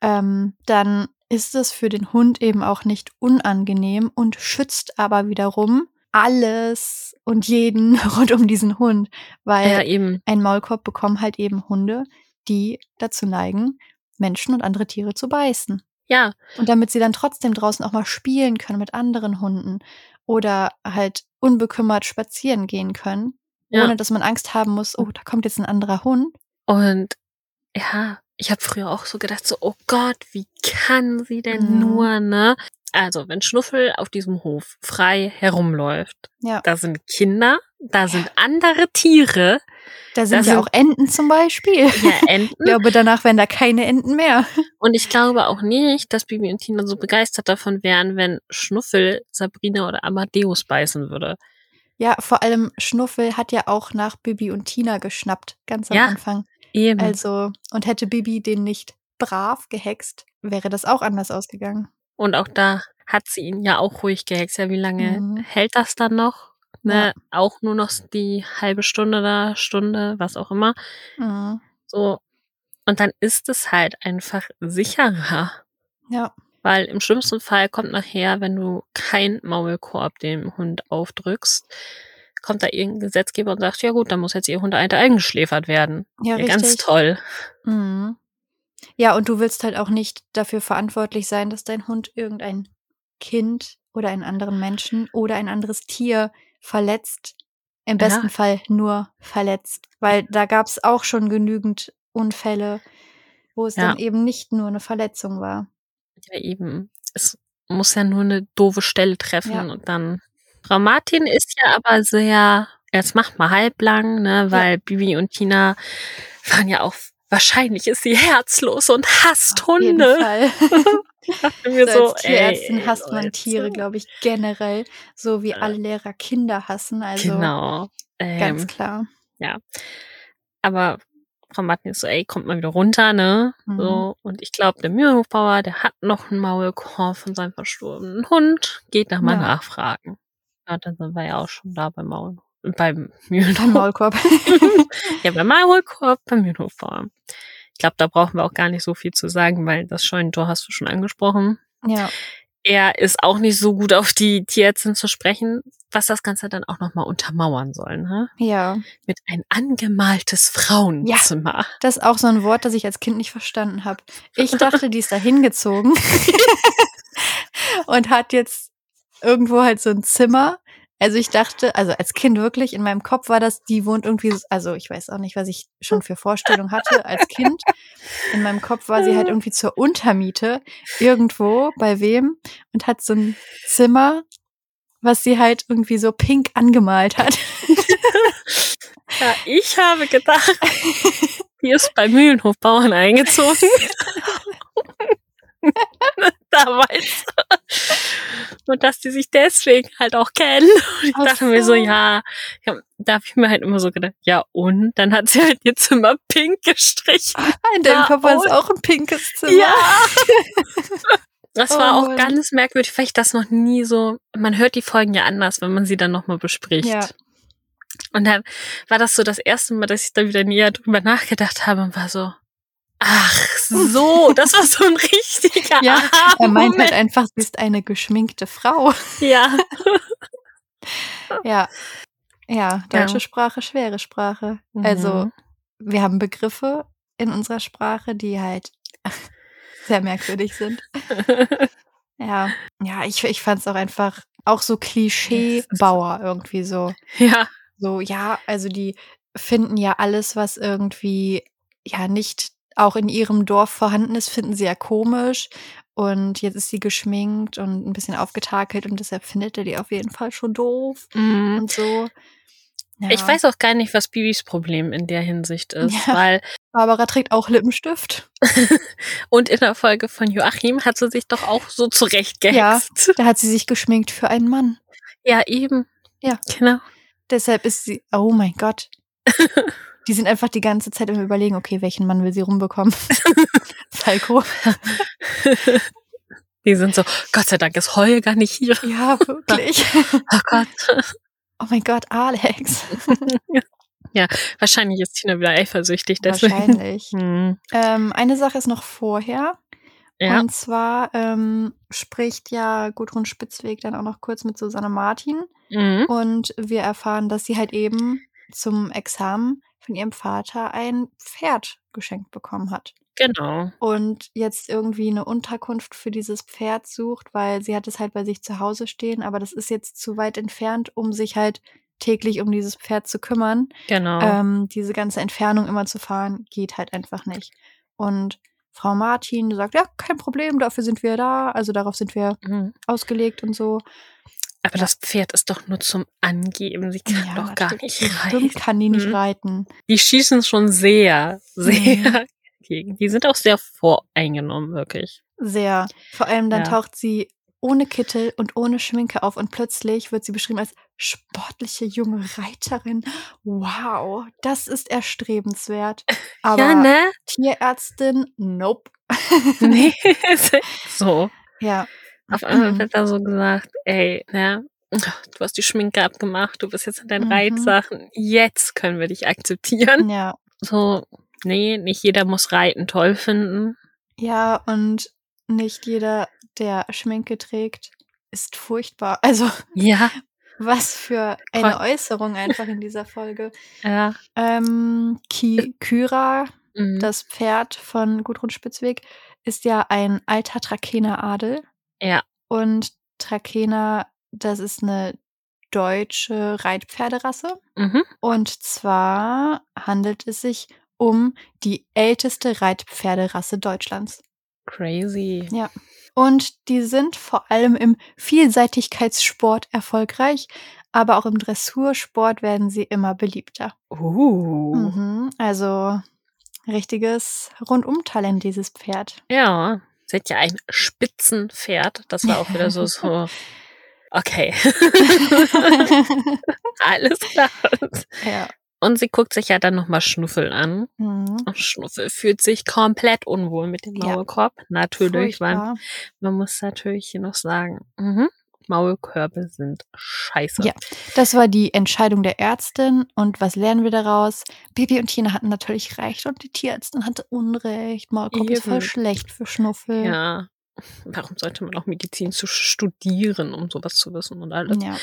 Ähm, dann ist es für den Hund eben auch nicht unangenehm und schützt aber wiederum alles und jeden rund um diesen Hund, weil ja, eben. ein Maulkorb bekommen halt eben Hunde, die dazu neigen, Menschen und andere Tiere zu beißen. Ja. Und damit sie dann trotzdem draußen auch mal spielen können mit anderen Hunden oder halt unbekümmert spazieren gehen können, ja. ohne dass man Angst haben muss, oh, da kommt jetzt ein anderer Hund. Und ja, ich habe früher auch so gedacht, so, oh Gott, wie kann sie denn mhm. nur, ne? Also, wenn Schnuffel auf diesem Hof frei herumläuft, ja. da sind Kinder, da sind andere Tiere. Da sind da ja sind, auch Enten zum Beispiel. Ja, Enten. Ich glaube, danach wären da keine Enten mehr. Und ich glaube auch nicht, dass Bibi und Tina so begeistert davon wären, wenn Schnuffel Sabrina oder Amadeus beißen würde. Ja, vor allem Schnuffel hat ja auch nach Bibi und Tina geschnappt, ganz am ja, Anfang. Eben. Also, und hätte Bibi den nicht brav gehext, wäre das auch anders ausgegangen. Und auch da hat sie ihn ja auch ruhig gehext. Ja, wie lange mhm. hält das dann noch? Ne, ja. auch nur noch die halbe Stunde da, Stunde, was auch immer. Mhm. So. Und dann ist es halt einfach sicherer. Ja. Weil im schlimmsten Fall kommt nachher, wenn du kein Maulkorb dem Hund aufdrückst, kommt da irgendein Gesetzgeber und sagt, ja gut, dann muss jetzt ihr Hund eingeschläfert werden. Ja, ja ganz toll. Mhm. Ja, und du willst halt auch nicht dafür verantwortlich sein, dass dein Hund irgendein Kind oder einen anderen Menschen oder ein anderes Tier verletzt. Im besten ja. Fall nur verletzt. Weil da gab es auch schon genügend Unfälle, wo es ja. dann eben nicht nur eine Verletzung war. Ja, eben. Es muss ja nur eine doofe Stelle treffen und dann. Frau Martin ist ja aber sehr, jetzt macht mal halblang, ne, weil Bibi und Tina waren ja auch wahrscheinlich ist sie herzlos und hasst Auf Hunde. mir so, als Tierärztin ey, hasst man Tiere, glaube ich, generell, so wie alle Lehrer Kinder hassen. Also genau. Ähm, ganz klar. Ja. Aber Frau Martin ist so, ey, kommt mal wieder runter, ne? Mhm. So, und ich glaube, der Mühlenhofbauer, der hat noch einen Maulkorb von seinem verstorbenen Hund, geht nach mal ja. nachfragen. Ja, dann sind wir ja auch schon da beim Maul, beim Mühlenhof. Beim Maulkorb. ja, beim Maulkorb, beim Mühlenhofbauer. Ich glaube, da brauchen wir auch gar nicht so viel zu sagen, weil das Scheunentor hast du schon angesprochen. Ja. Er ist auch nicht so gut auf die Tierärztin zu sprechen, was das Ganze dann auch nochmal untermauern soll. Ne? Ja. Mit ein angemaltes Frauenzimmer. Ja, das ist auch so ein Wort, das ich als Kind nicht verstanden habe. Ich dachte, die ist da hingezogen und hat jetzt irgendwo halt so ein Zimmer also ich dachte, also als Kind wirklich, in meinem Kopf war das, die wohnt irgendwie, also ich weiß auch nicht, was ich schon für Vorstellung hatte als Kind. In meinem Kopf war sie halt irgendwie zur Untermiete irgendwo bei wem und hat so ein Zimmer, was sie halt irgendwie so pink angemalt hat. Ja, ich habe gedacht, die ist bei Mühlenhofbauern eingezogen. Damals. Und dass die sich deswegen halt auch kennen. Und ich Ach dachte so. mir so, ja, da habe ich mir halt immer so gedacht, ja und? Dann hat sie halt ihr Zimmer pink gestrichen. In deinem Kopf war es auch ein pinkes Zimmer. Ja. Das war oh, auch ganz merkwürdig, weil ich das noch nie so, man hört die Folgen ja anders, wenn man sie dann nochmal bespricht. Ja. Und dann war das so das erste Mal, dass ich da wieder näher drüber nachgedacht habe und war so, Ach so, das war so ein richtiger. ja, er meint halt einfach, sie ist eine geschminkte Frau. Ja. ja. Ja, deutsche ja. Sprache, schwere Sprache. Mhm. Also, wir haben Begriffe in unserer Sprache, die halt sehr merkwürdig sind. ja. Ja, ich, ich fand es auch einfach auch so Klischee-Bauer irgendwie so. Ja. So, ja, also die finden ja alles, was irgendwie ja nicht auch in ihrem Dorf vorhanden ist, finden sie ja komisch. Und jetzt ist sie geschminkt und ein bisschen aufgetakelt und deshalb findet er die auf jeden Fall schon doof mhm. und so. Ja. Ich weiß auch gar nicht, was Bibis Problem in der Hinsicht ist, ja. weil Barbara trägt auch Lippenstift. und in der Folge von Joachim hat sie sich doch auch so zurechtgehext. Ja, da hat sie sich geschminkt für einen Mann. Ja, eben. Ja. Genau. Deshalb ist sie, oh mein Gott. Die sind einfach die ganze Zeit im Überlegen, okay, welchen Mann will sie rumbekommen? Falco. Die sind so, Gott sei Dank ist Holger nicht hier. Ja, wirklich. Oh Gott. Oh mein Gott, Alex. Ja, wahrscheinlich ist Tina wieder eifersüchtig. Deswegen. Wahrscheinlich. Hm. Ähm, eine Sache ist noch vorher. Ja. Und zwar ähm, spricht ja Gudrun Spitzweg dann auch noch kurz mit Susanne Martin. Mhm. Und wir erfahren, dass sie halt eben zum Examen von ihrem Vater ein Pferd geschenkt bekommen hat. Genau. Und jetzt irgendwie eine Unterkunft für dieses Pferd sucht, weil sie hat es halt bei sich zu Hause stehen, aber das ist jetzt zu weit entfernt, um sich halt täglich um dieses Pferd zu kümmern. Genau. Ähm, diese ganze Entfernung immer zu fahren, geht halt einfach nicht. Und Frau Martin sagt, ja, kein Problem, dafür sind wir da, also darauf sind wir mhm. ausgelegt und so. Aber das Pferd ist doch nur zum Angeben. Sie kann ja, doch gar nicht reiten. Stimmt, kann die nicht hm? reiten. Die schießen schon sehr, sehr gegen. Die sind auch sehr voreingenommen, wirklich. Sehr. Vor allem dann ja. taucht sie ohne Kittel und ohne Schminke auf und plötzlich wird sie beschrieben als sportliche junge Reiterin. Wow, das ist erstrebenswert. Aber ja, ne? Tierärztin, nope. nee, so. Ja. Auf einmal mhm. wird da so gesagt, ey, ja, du hast die Schminke abgemacht, du bist jetzt in deinen mhm. Reitsachen, jetzt können wir dich akzeptieren. Ja. So, nee, nicht jeder muss Reiten toll finden. Ja, und nicht jeder, der Schminke trägt, ist furchtbar. Also, ja. Was für eine. Äußerung einfach in dieser Folge. Ja. Ähm, Ki Kyra, mhm. das Pferd von Gudrun Spitzweg, ist ja ein alter Trakener Adel. Ja. Und Trakehner, das ist eine deutsche Reitpferderasse. Mhm. Und zwar handelt es sich um die älteste Reitpferderasse Deutschlands. Crazy. Ja. Und die sind vor allem im Vielseitigkeitssport erfolgreich, aber auch im Dressursport werden sie immer beliebter. Uh. Mhm, also richtiges Rundumtalent, dieses Pferd. Ja. Hat ja ein Spitzenpferd. Das war auch wieder so, so okay. Alles klar. Ja. Und sie guckt sich ja dann nochmal Schnuffel an. Mhm. Und Schnuffel fühlt sich komplett unwohl mit dem Ja. Maulkorb. Natürlich, weil man muss natürlich hier noch sagen, mhm, Maulkörbe sind scheiße. Ja. Das war die Entscheidung der Ärztin. Und was lernen wir daraus? Bibi und Tina hatten natürlich recht und die Tierärztin hatte Unrecht. Maulkorb ist voll Eben. schlecht für Schnuffel. Ja. Warum sollte man auch Medizin zu studieren, um sowas zu wissen und alles? Ja.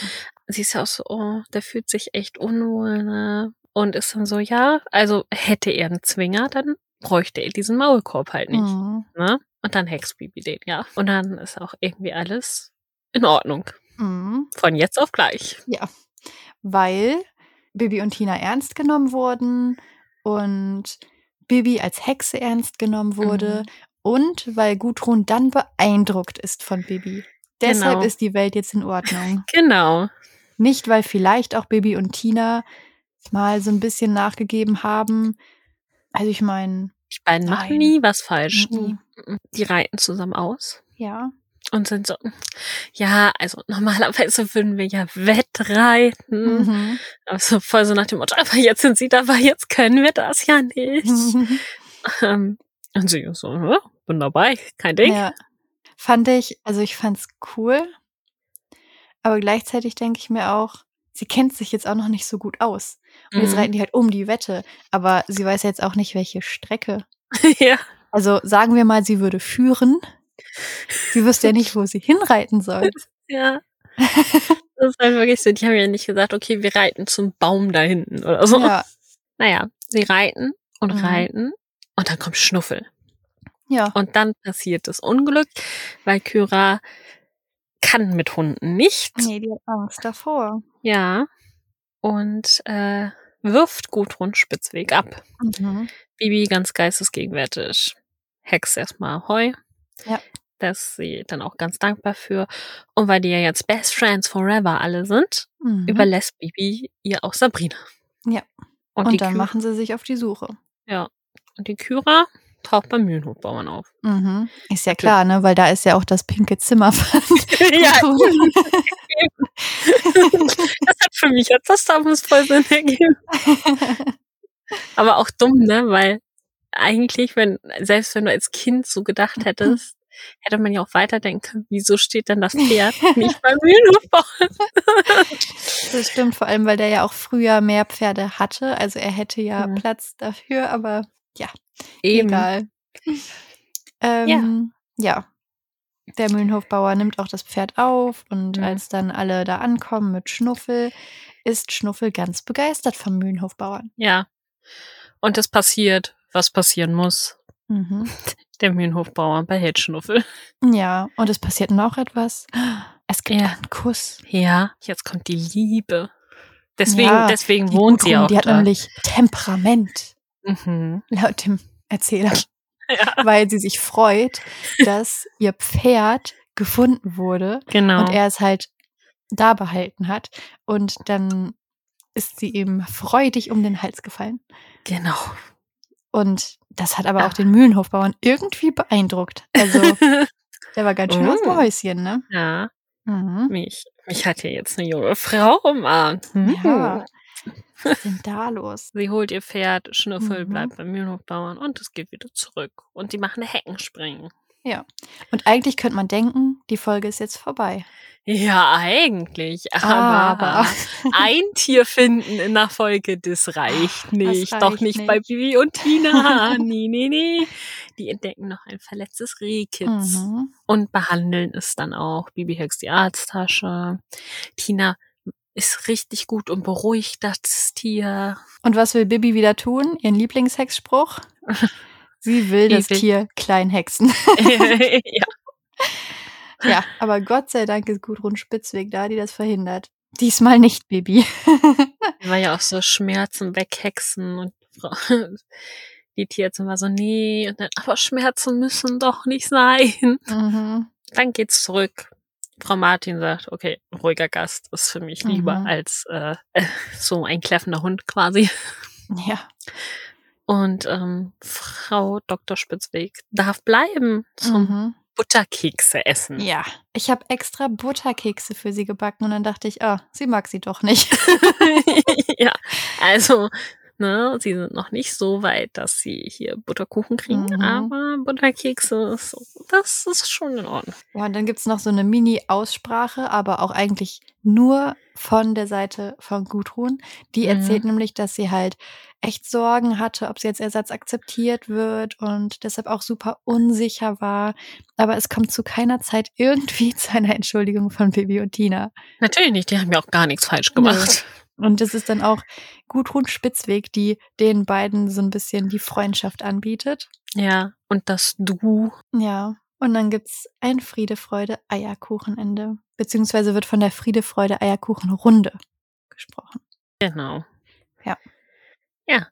Sie ist ja auch so, oh, der fühlt sich echt unwohl, ne? Und ist dann so, ja, also hätte er einen Zwinger, dann bräuchte er diesen Maulkorb halt nicht, Mhm. ne? Und dann hext Bibi den, ja. Und dann ist auch irgendwie alles in Ordnung. Mhm. Von jetzt auf gleich. Ja, weil Bibi und Tina ernst genommen wurden und Bibi als Hexe ernst genommen wurde Mhm. und weil Gudrun dann beeindruckt ist von Bibi. Deshalb Genau. ist die Welt jetzt in Ordnung. Genau. Nicht, weil vielleicht auch Bibi und Tina mal so ein bisschen nachgegeben haben. Also ich meine, Die beiden machen nie was falsch. Mhm. Die reiten zusammen aus ja. Und sind so, ja, also normalerweise würden wir ja wettreiten. Mhm. Also voll so nach dem Motto, aber jetzt sind sie dabei, jetzt können wir das ja nicht. Ähm, und sie ist so, ja, bin dabei, kein Ding. Ja. Fand ich, also ich fand's cool, aber gleichzeitig denke ich mir auch, sie kennt sich jetzt auch noch nicht so gut aus. Und jetzt Mhm. reiten die halt um die Wette, aber sie weiß jetzt auch nicht, welche Strecke. ja. Also sagen wir mal, sie würde führen. Sie wüsste ja nicht, wo sie hinreiten soll. Ja. Das ist halt wirklich so, die haben ja nicht gesagt, okay, wir reiten zum Baum da hinten oder so. Ja, Naja, sie reiten und Mhm. reiten und dann kommt Schnuffel. ja. Und dann passiert das Unglück, weil Kyra kann mit Hunden nicht. Nee, die hat Angst davor. Ja. Und äh, wirft Gudrun Spitzweg ab. Mhm. Bibi ganz geistesgegenwärtig. Hex erstmal Heu. Ja. Da ist sie dann auch ganz dankbar für. Und weil die ja jetzt Best Friends Forever alle sind, Mhm. überlässt Bibi ihr auch Sabrina. Ja. Und, Und, dann Kü- machen sie sich auf die Suche. Ja. Und die Kyra taucht beim Mühlenhofbauern auf. Mhm. Ist ja klar, ne? Weil da ist ja auch das pinke Zimmer von ja, das hat für mich jetzt das damals voll Sinn ergeben. Aber auch dumm, ne? Weil eigentlich, wenn, selbst wenn du als Kind so gedacht hättest, hätte man ja auch weiterdenken können, wieso steht denn das Pferd nicht beim Mühlenhofbauern? Das stimmt, vor allem, weil der ja auch früher mehr Pferde hatte. Also er hätte ja Mhm. Platz dafür, aber Eben. egal. Ähm, ja. Der Mühlenhofbauer nimmt auch das Pferd auf und Mhm. als dann alle da ankommen mit Schnuffel, ist Schnuffel ganz begeistert vom Mühlenhofbauern. Ja. Und es passiert, was passieren muss. Mhm. Der Mühlenhofbauer behält Schnuffel. Ja, und es passiert noch etwas. Es gibt Ja. einen Kuss. Ja, jetzt kommt die Liebe. Deswegen, Ja, deswegen wohnt sie auch die hat da. nämlich Temperament, mhm. laut dem Erzähler. Ja, weil sie sich freut, dass ihr Pferd gefunden wurde genau. und er es halt da behalten hat. Und dann ist sie ihm freudig um den Hals gefallen. genau. Und das hat aber Ja. auch den Mühlenhofbauern irgendwie beeindruckt. Also der war ganz schön aus dem Oh. Häuschen, ne? ja, Mhm. mich, mich hat hier jetzt eine junge Frau umarmt. Mhm. Ja. Was ist denn da los? Sie holt ihr Pferd, Schnüffel Mhm. bleibt beim Mühlenhofbauern und es geht wieder zurück. Und die machen eine Heckenspringen. Und eigentlich könnte man denken, die Folge ist jetzt vorbei. Ja, eigentlich. Aber, Aber ein Tier finden in der Folge, das reicht nicht. Doch reicht nicht, bei nicht. Bibi und Tina. nee, nee, nee. Die entdecken noch ein verletztes Rehkitz mhm. und behandeln es dann auch. Bibi hext die Arzttasche. Tina ist richtig gut und beruhigt das Tier. Und was will Bibi wieder tun? Ihren Lieblingshexspruch? Sie will das will- Tier klein hexen. ja. ja, aber Gott sei Dank ist Gudrun Spitzweg da, die das verhindert. Diesmal nicht Bibi. War ja auch so Schmerzen weghexen und die Tierärztin war so, nee, und dann, aber Schmerzen müssen doch nicht sein. mhm. Dann geht's zurück. Frau Martin sagt, okay, ruhiger Gast ist für mich lieber Mhm. als äh, so ein kläffender Hund quasi. Ja. Und ähm, Frau Dr. Spitzweg darf bleiben zum Mhm. Butterkekse essen. Ja, ich habe extra Butterkekse für sie gebacken und dann dachte ich, ah, sie mag sie doch nicht. ja, also Ne, sie sind noch nicht so weit, dass sie hier Butterkuchen kriegen, mhm. aber Butterkekse, das ist schon in Ordnung. Ja, und dann gibt's noch so eine Mini-Aussprache, aber auch eigentlich nur von der Seite von Gudrun. Die mhm. erzählt nämlich, dass sie halt echt Sorgen hatte, ob sie als Ersatz akzeptiert wird und deshalb auch super unsicher war. Aber es kommt zu keiner Zeit irgendwie zu einer Entschuldigung von Bibi und Tina. Natürlich nicht, die haben ja auch gar nichts falsch gemacht. Nee. Und es ist dann auch Gudrun Spitzweg, die den beiden so ein bisschen die Freundschaft anbietet. Ja, und das Du. Ja. Und dann gibt's ein Friede, Freude, Eierkuchenende. Beziehungsweise wird von der Friede, Freude, Eierkuchenrunde gesprochen. Genau. Ja. Ja,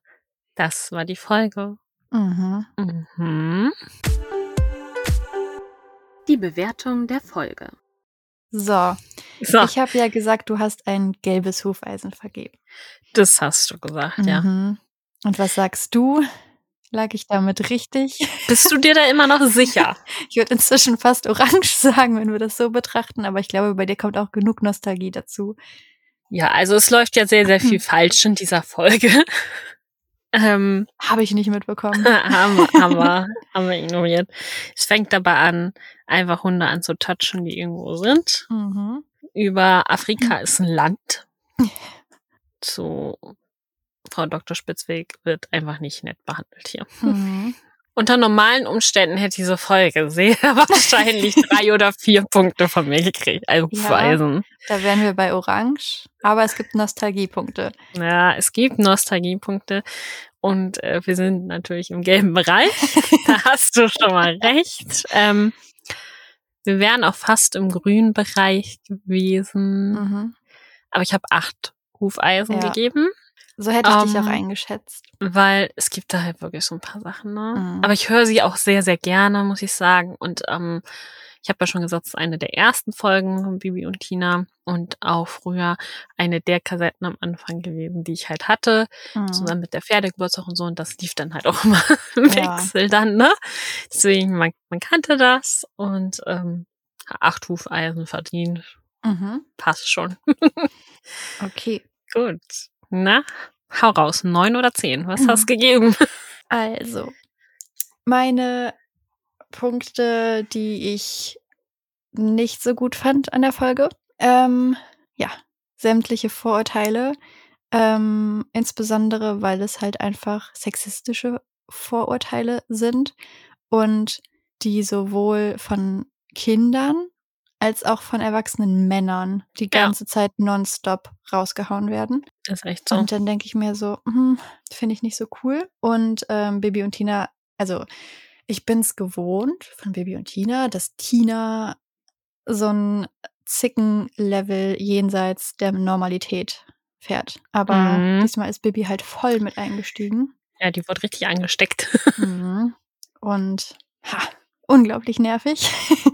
das war die Folge. Mhm. Mhm. Die Bewertung der Folge. So. So. Ich habe ja gesagt, du hast ein gelbes Hufeisen vergeben. Das hast du gesagt, ja. Mhm. Und was sagst du? Lag ich damit richtig? Bist du dir da immer noch sicher? ich würde inzwischen fast orange sagen, wenn wir das so betrachten, aber ich glaube, bei dir kommt auch genug Nostalgie dazu. Ja, also es läuft ja sehr, sehr viel falsch in dieser Folge. Ähm, Habe ich nicht mitbekommen. haben, wir, haben, wir, haben wir ignoriert. Es fängt dabei an, einfach Hunde an zu touchen, die irgendwo sind. Mhm. Über Afrika ist ein Land. Zu Frau Dr. Spitzweg wird einfach nicht nett behandelt hier. Mhm. Unter normalen Umständen hätte diese Folge sehr wahrscheinlich drei oder vier Punkte von mir gekriegt. Also ja, Weisen. Da wären wir bei Orange, aber es gibt Nostalgiepunkte. Ja, es gibt Nostalgiepunkte und äh, wir sind natürlich im gelben Bereich. da hast du schon mal recht. Ähm, wir wären auch fast im grünen Bereich gewesen. Mhm. Aber ich habe acht Hufeisen ja. gegeben. So hätte ich um, dich auch ähm, eingeschätzt. Weil es gibt da halt wirklich so ein paar Sachen, ne? Mhm. Aber ich höre sie auch sehr, sehr gerne, muss ich sagen. Und ähm, ich habe ja schon gesagt, es ist eine der ersten Folgen von Bibi und Tina und auch früher eine der Kassetten am Anfang gewesen, die ich halt hatte, mhm. zusammen mit der Pferdegeburtstag und so. Und das lief dann halt auch immer im ja. Wechsel dann, ne? Deswegen, man, man kannte das und ähm, acht Hufeisen verdient. Mhm. Passt schon. okay. Gut. Na, hau raus. Neun oder zehn? Was hast du mhm. gegeben? Also, meine Punkte, die ich nicht so gut fand an der Folge. Ähm, ja, sämtliche Vorurteile. Ähm, insbesondere, weil es halt einfach sexistische Vorurteile sind und die sowohl von Kindern als auch von erwachsenen Männern die ganze ja. Zeit nonstop rausgehauen werden. Das ist echt so. Und dann denke ich mir so, hm, finde ich nicht so cool. Und ähm, Baby und Tina, also ich bin es gewohnt von Baby und Tina, dass Tina so ein Zicken-Level jenseits der Normalität fährt. Aber mhm. diesmal ist Baby halt voll mit eingestiegen. Ja, die wurde richtig angesteckt. mhm. Und ha, unglaublich nervig.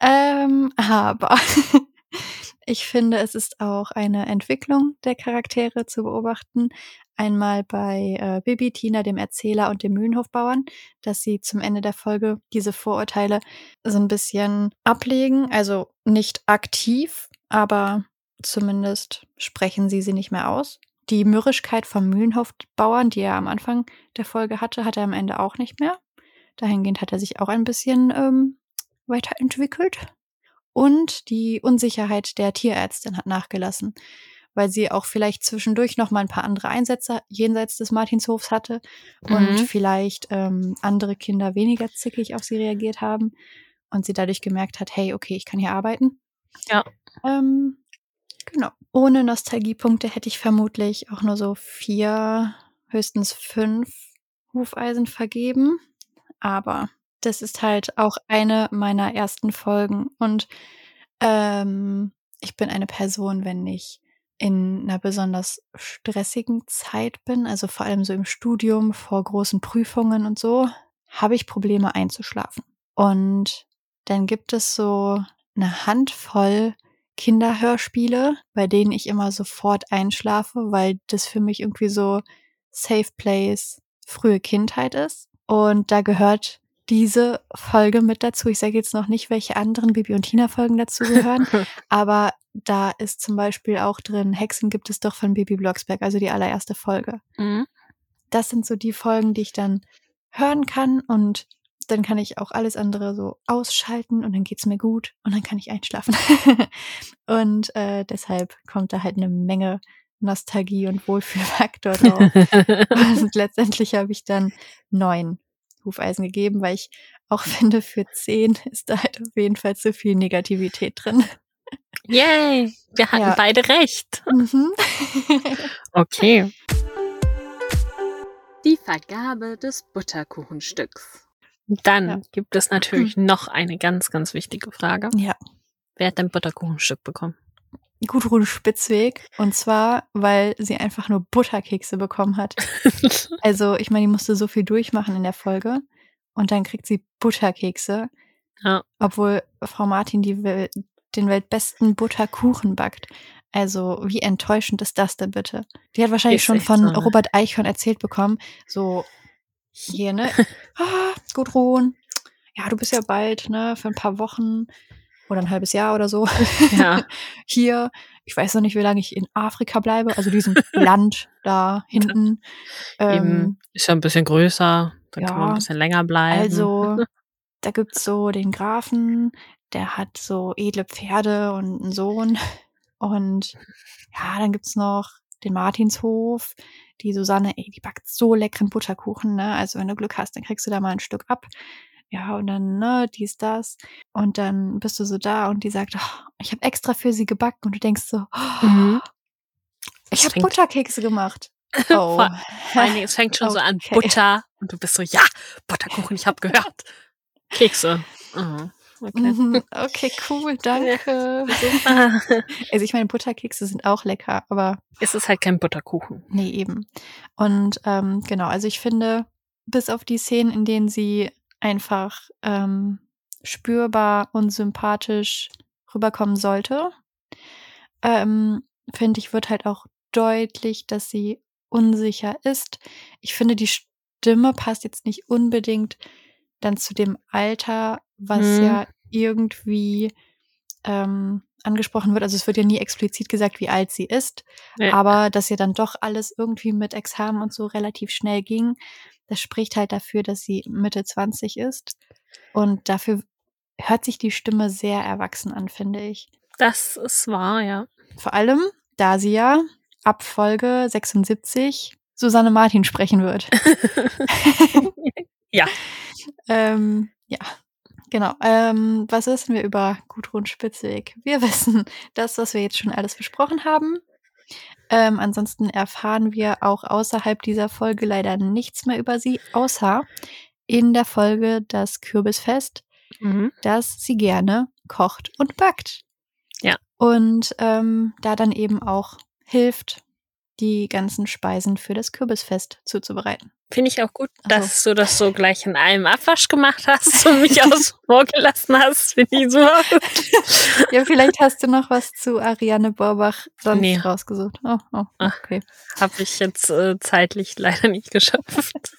Ähm, aber ich finde, es ist auch eine Entwicklung der Charaktere zu beobachten. Einmal bei äh, Bibi, Tina, dem Erzähler und dem Mühlenhofbauern, dass sie zum Ende der Folge diese Vorurteile so ein bisschen ablegen. Also nicht aktiv, aber zumindest sprechen sie sie nicht mehr aus. Die Mürrischkeit vom Mühlenhofbauern, die er am Anfang der Folge hatte, hat er am Ende auch nicht mehr. Dahingehend hat er sich auch ein bisschen ähm, weiterentwickelt. Und die Unsicherheit der Tierärztin hat nachgelassen, weil sie auch vielleicht zwischendurch noch mal ein paar andere Einsätze jenseits des Martinshofs hatte mhm. und vielleicht ähm, andere Kinder weniger zickig auf sie reagiert haben und sie dadurch gemerkt hat, hey, okay, ich kann hier arbeiten. Ja. Ähm, genau. Ohne Nostalgiepunkte hätte ich vermutlich auch nur so vier, höchstens fünf Hufeisen vergeben. Aber das ist halt auch eine meiner ersten Folgen. Und ähm, ich bin eine Person, wenn ich in einer besonders stressigen Zeit bin, also vor allem so im Studium vor großen Prüfungen und so, habe ich Probleme einzuschlafen. Und dann gibt es so eine Handvoll Kinderhörspiele, bei denen ich immer sofort einschlafe, weil das für mich irgendwie so Safe Place, frühe Kindheit ist. Und da gehört diese Folge mit dazu. Ich sage jetzt noch nicht, welche anderen Bibi und Tina Folgen dazu gehören, aber da ist zum Beispiel auch drin, Hexen gibt es doch von Bibi Blocksberg, also die allererste Folge. Mhm. Das sind so die Folgen, die ich dann hören kann und dann kann ich auch alles andere so ausschalten und dann geht's mir gut und dann kann ich einschlafen. und äh, deshalb kommt da halt eine Menge Nostalgie und Wohlfühlfaktor drauf. und letztendlich habe ich dann neun Hufeisen gegeben, weil ich auch finde, für zehn ist da halt auf jeden Fall zu viel Negativität drin. Yay, wir hatten ja. beide recht. Mhm. okay. Die Vergabe des Butterkuchenstücks. Dann ja. gibt es natürlich hm. noch eine ganz, ganz wichtige Frage. Ja. Wer hat denn Butterkuchenstück bekommen? Gudrun Spitzweg. Und zwar, weil sie einfach nur Butterkekse bekommen hat. also, ich meine, die musste so viel durchmachen in der Folge. Und dann kriegt sie Butterkekse. Ja. Obwohl Frau Martin die Welt, den weltbesten Butterkuchen backt. Also, wie enttäuschend ist das denn bitte? Die hat wahrscheinlich ist schon von so, ne? Robert Eichhorn erzählt bekommen. So, hier, ne? ah, Gudrun, ja, du bist ja bald, ne, für ein paar Wochen oder ein halbes Jahr oder so. Ja. Hier, ich weiß noch nicht, wie lange ich in Afrika bleibe, also diesem Land da hinten. Ähm, ist ja ein bisschen größer, da ja, kann man ein bisschen länger bleiben. Also, da gibt's so den Grafen, der hat so edle Pferde und einen Sohn. Und ja, dann gibt's noch den Martinshof. Die Susanne, ey, die backt so leckeren Butterkuchen, ne? Also wenn du Glück hast, dann kriegst du da mal ein Stück ab ja, und dann, ne, dies, das. Und dann bist du so da und die sagt, oh, ich habe extra für sie gebacken. Und du denkst so, oh, mhm. ich habe Butterkekse gemacht. Oh. vor, vor allen Dingen, es fängt schon okay. so an, Butter. Und du bist so, ja, Butterkuchen, ich habe gehört. Kekse. Mhm. Okay. Mhm. okay, cool, danke. Super. Also ich meine, Butterkekse sind auch lecker, aber. Es ist halt kein Butterkuchen. Nee, eben. Und ähm, genau, also ich finde, bis auf die Szenen, in denen sie einfach ähm, spürbar und sympathisch rüberkommen sollte, ähm, finde ich, wird halt auch deutlich, dass sie unsicher ist. Ich finde, die Stimme passt jetzt nicht unbedingt dann zu dem Alter, was hm. ja irgendwie ähm, angesprochen wird. Also es wird ja nie explizit gesagt, wie alt sie ist, ja. aber dass ihr dann doch alles irgendwie mit Examen und so relativ schnell ging, das spricht halt dafür, dass sie Mitte 20 ist. Und dafür hört sich die Stimme sehr erwachsen an, finde ich. Das ist wahr, ja. Vor allem, da sie ja ab Folge 76 Susanne Martin sprechen wird. ja. ähm, ja, genau. Ähm, was wissen wir über Gudrun Spitzweg? Wir wissen das, was wir jetzt schon alles besprochen haben. Ähm, ansonsten erfahren wir auch außerhalb dieser Folge leider nichts mehr über sie, außer in der Folge das Kürbisfest, mhm. dass sie gerne kocht und backt. Ja. Und ähm, da dann eben auch hilft, die ganzen Speisen für das Kürbisfest zuzubereiten. Finde ich auch gut, dass du das so gleich in einem Abwasch gemacht hast und mich aus vorgelassen hast. Finde ich super. ja, vielleicht hast du noch was zu Ariane Borbach sonst nee. rausgesucht. Oh, oh okay. Habe ich jetzt äh, zeitlich leider nicht geschafft.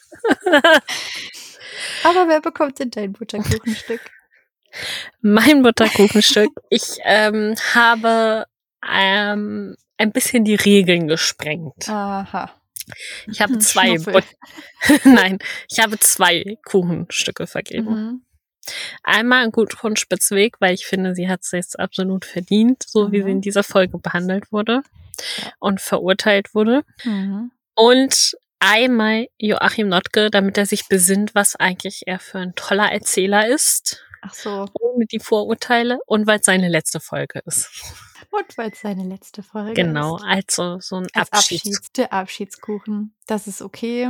Aber wer bekommt denn dein Butterkuchenstück? Mein Butterkuchenstück. Ich ähm, habe ähm, ein bisschen die Regeln gesprengt. Aha. Ich habe hm, zwei. Nein, ich habe zwei Kuchenstücke vergeben. Mhm. Einmal ein Gudrun Spitzweg, weil ich finde, sie hat es jetzt absolut verdient, so mhm. wie sie in mhm. dieser Folge behandelt wurde ja. und verurteilt wurde. Mhm. Und einmal Joachim Notke, damit er sich besinnt, was eigentlich er für ein toller Erzähler ist. Ach so. Ohne die Vorurteile und weil es seine letzte Folge ist. Und weil es seine letzte Folge genau, ist. Genau, also so ein Als Abschieds Abschieds der Abschiedskuchen. Das ist okay,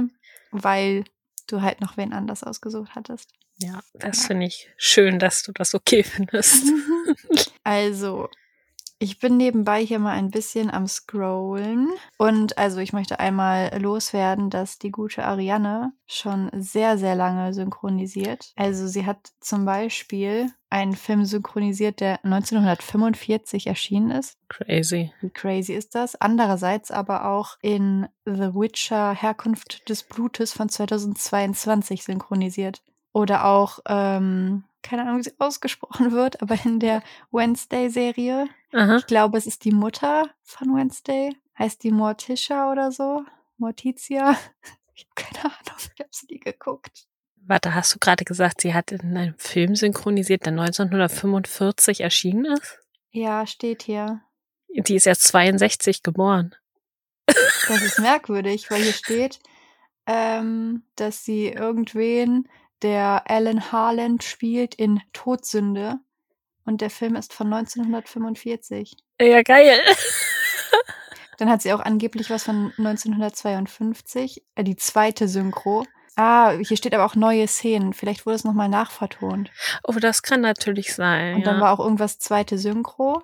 weil du halt noch wen anders ausgesucht hattest. Ja, das ja. finde ich schön, dass du das okay findest. Also, ich bin nebenbei hier mal ein bisschen am Scrollen. Und also ich möchte einmal loswerden, dass die gute Ariane schon sehr, sehr lange synchronisiert. Also sie hat zum Beispiel einen Film synchronisiert, der 1945 erschienen ist. Crazy. Wie crazy ist das? Andererseits aber auch in The Witcher Herkunft des Blutes von 2022 synchronisiert. Oder auch, ähm, keine Ahnung, wie sie ausgesprochen wird, aber in der Wednesday-Serie, ich glaube, es ist die Mutter von Wednesday, heißt die Morticia oder so, Morticia. Ich habe keine Ahnung, ich habe sie nie geguckt. Warte, hast du gerade gesagt, sie hat in einem Film synchronisiert, der 1945 erschienen ist? Ja, steht hier. Die ist erst 62 geboren. Das ist merkwürdig, weil hier steht, ähm, dass sie irgendwen, der Alan Harland spielt, in Todsünde. Und der Film ist von 1945. Ja, geil. Dann hat sie auch angeblich was von 1952, äh, die zweite Synchro. Ah, hier steht aber auch neue Szenen. Vielleicht wurde es nochmal nachvertont. Oh, das kann natürlich sein. Und dann ja. war auch irgendwas zweite Synchro.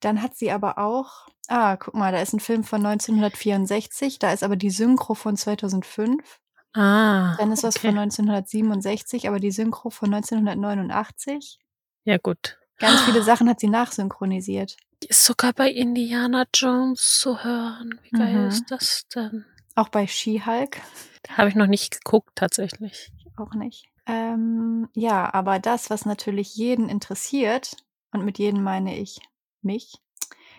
Dann hat sie aber auch, ah, guck mal, da ist ein Film von 1964, da ist aber die Synchro von 2005. Ah. Dann ist was okay. von 1967, aber die Synchro von 1989. Ja, gut. Ganz viele Sachen hat sie nachsynchronisiert. Die ist sogar bei Indiana Jones zu hören. Wie geil Mhm. ist das denn? Auch bei She-Hulk. Habe ich noch nicht geguckt, tatsächlich. Auch nicht. Ähm, ja, aber das, was natürlich jeden interessiert, und mit jeden meine ich mich.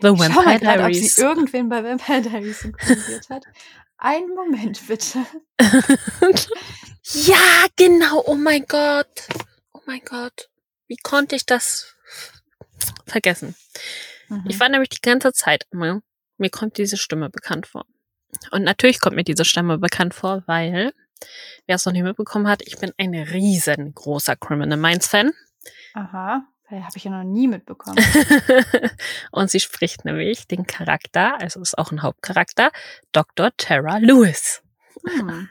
The Ich schau mal Vampire gerade, ob Diaries. sie irgendwen bei Vampire Diaries synchronisiert hat. Einen Moment bitte. ja, genau. Oh mein Gott. Oh mein Gott. Wie konnte ich das vergessen? Mhm. Ich war nämlich die ganze Zeit immer, mir kommt diese Stimme bekannt vor. Und natürlich kommt mir diese Stimme bekannt vor, weil, wer es noch nicht mitbekommen hat, ich bin ein riesengroßer Criminal Minds Fan. Aha, habe ich ja noch nie mitbekommen. Und sie spricht nämlich den Charakter, also ist auch ein Hauptcharakter, Dr. Tara Lewis. Hm.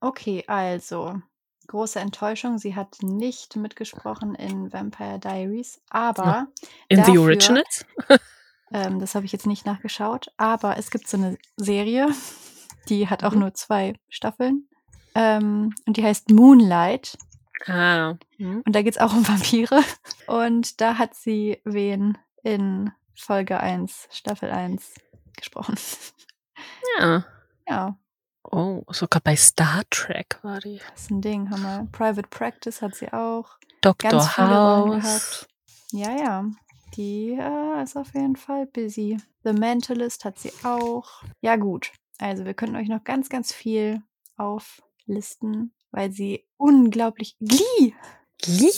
Okay, also große Enttäuschung. Sie hat nicht mitgesprochen in Vampire Diaries, aber In The Dafür- Originals? ähm, das habe ich jetzt nicht nachgeschaut. Aber es gibt so eine Serie, die hat auch Mhm. nur zwei Staffeln. Ähm, und die heißt Moonlight. Ah. hm. Und da geht es auch um Vampire. Und da hat sie wen in Folge 1, Staffel 1 gesprochen. Ja. Ja, Oh, sogar bei Star Trek war die. das ist ein Ding, Hammer. Private Practice hat sie auch. Dr. House. Ja, ja. Die äh, ist auf jeden Fall busy. The Mentalist hat sie auch. Ja, gut. Also, wir könnten euch noch ganz, ganz viel auflisten, weil sie unglaublich. Glee! Glee?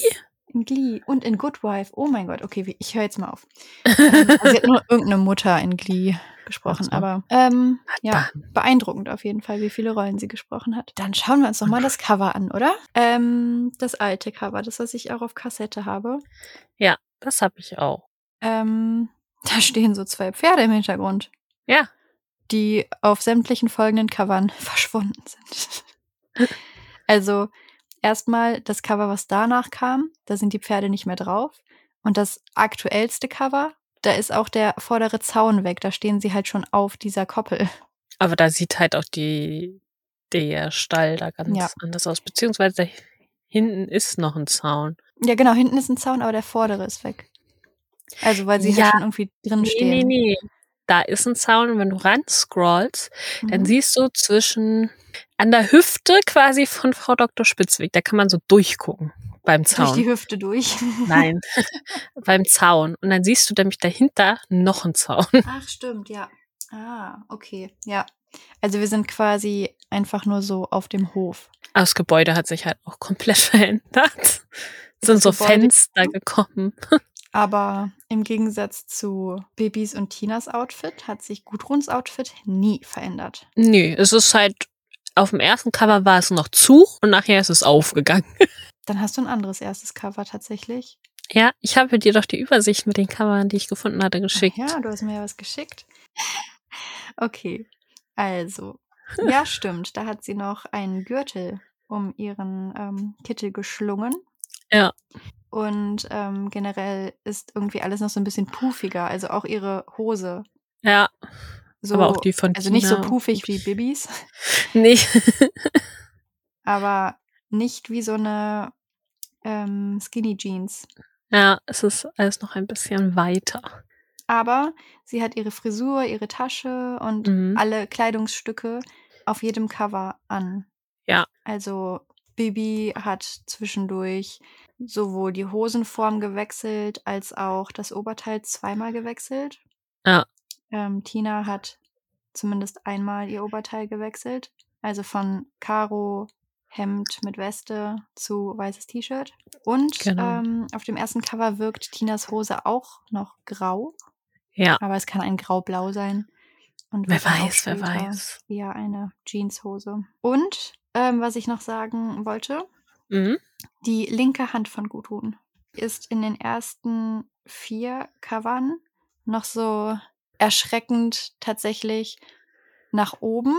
In Glee und in Good Wife. Oh mein Gott, okay, ich höre jetzt mal auf. ähm, also sie hat nur irgendeine Mutter in Glee gesprochen, aber ähm, ja, beeindruckend auf jeden Fall, wie viele Rollen sie gesprochen hat. Dann schauen wir uns doch mal das Cover an, oder? Ähm, das alte Cover, das, was ich auch auf Kassette habe. Ja, das habe ich auch. Ähm, da stehen so zwei Pferde im Hintergrund, Ja. die auf sämtlichen folgenden Covern verschwunden sind. Also erstmal das Cover, was danach kam, da sind die Pferde nicht mehr drauf. Und das aktuellste Cover, da ist auch der vordere Zaun weg. Da stehen sie halt schon auf dieser Koppel. Aber da sieht halt auch die, der Stall da ganz Ja. anders aus. Beziehungsweise da hinten ist noch ein Zaun. Ja, genau, hinten ist ein Zaun, aber der vordere ist weg. Also, weil sie Ja. halt schon irgendwie drin Nee, stehen. nee, nee. Da ist ein Zaun und wenn du ran scrollst, dann Mhm. siehst du zwischen an der Hüfte quasi von Frau Dr. Spitzweg, da kann man so durchgucken beim Durch Zaun. die Hüfte durch. Nein, beim Zaun. Und dann siehst du nämlich dahinter noch einen Zaun. Ach, stimmt, ja. Ah, okay. Ja. Also wir sind quasi einfach nur so auf dem Hof. Aber Das Gebäude hat sich halt auch komplett verändert. Es sind so Gebäude- Fenster gekommen. Aber im Gegensatz zu Bibis und Tinas Outfit hat sich Gudruns Outfit nie verändert. Nö, es ist halt, auf dem ersten Cover war es noch zu und nachher ist es aufgegangen. Dann hast du ein anderes erstes Cover tatsächlich. Ja, ich habe dir doch die Übersicht mit den Covern, die ich gefunden hatte, Ach geschickt. ja, du hast mir ja was geschickt. Okay, also. Ja, stimmt. Da hat sie noch einen Gürtel um ihren ähm, Kittel geschlungen. Ja. Und ähm, generell ist irgendwie alles noch so ein bisschen puffiger. Also auch ihre Hose. Ja, So, aber auch die von also nicht so puffig wie Bibis, Nee. aber nicht wie so eine ähm, Skinny Jeans. ja, es ist alles noch ein bisschen weiter. Aber sie hat ihre Frisur, ihre Tasche und Mhm. alle Kleidungsstücke auf jedem Cover an. Ja. Also Bibi hat zwischendurch sowohl die Hosenform gewechselt als auch das Oberteil zweimal gewechselt. Ja. Ähm, Tina hat zumindest einmal ihr Oberteil gewechselt. Also von Karo Hemd mit Weste zu weißes T-Shirt. Und Genau. ähm, auf dem ersten Cover wirkt Tinas Hose auch noch grau. Ja. Aber es kann ein grau-blau sein. Und Wer weiß, wer weiß. Eher eine Jeanshose. Und ähm, was ich noch sagen wollte, Mhm. die linke Hand von Gudrun ist in den ersten vier Covern noch so erschreckend tatsächlich nach oben.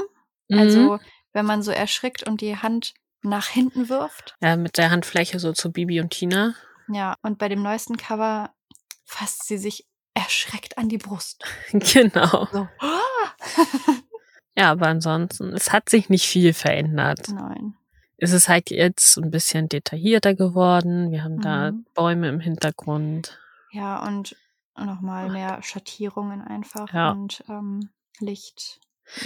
Mhm. Also wenn man so erschrickt und die Hand nach hinten wirft. Ja, mit der Handfläche so zu Bibi und Tina. Ja, und bei dem neuesten Cover fasst sie sich erschreckt an die Brust. genau. So. Ja, aber ansonsten, es hat sich nicht viel verändert. Nein. Es ist halt jetzt ein bisschen detaillierter geworden. Wir haben da Mhm. Bäume im Hintergrund. Ja, und nochmal mehr Schattierungen einfach Ja. und ähm, Licht.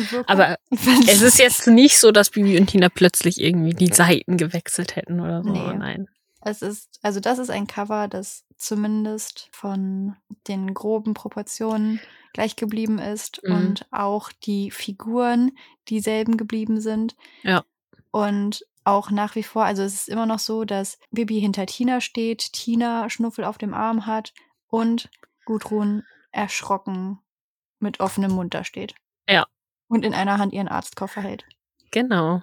Wirkung. Aber es ist jetzt nicht so, dass Bibi und Tina plötzlich irgendwie die Seiten gewechselt hätten oder so. Nee. Nein. Es ist, also das ist ein Cover, das zumindest von den groben Proportionen gleich geblieben ist Mhm. und auch die Figuren dieselben geblieben sind. Ja. Und auch nach wie vor, also es ist immer noch so, dass Bibi hinter Tina steht, Tina Schnuffel auf dem Arm hat und Gudrun erschrocken mit offenem Mund da steht. Ja. Und in einer Hand ihren Arztkoffer hält. Genau.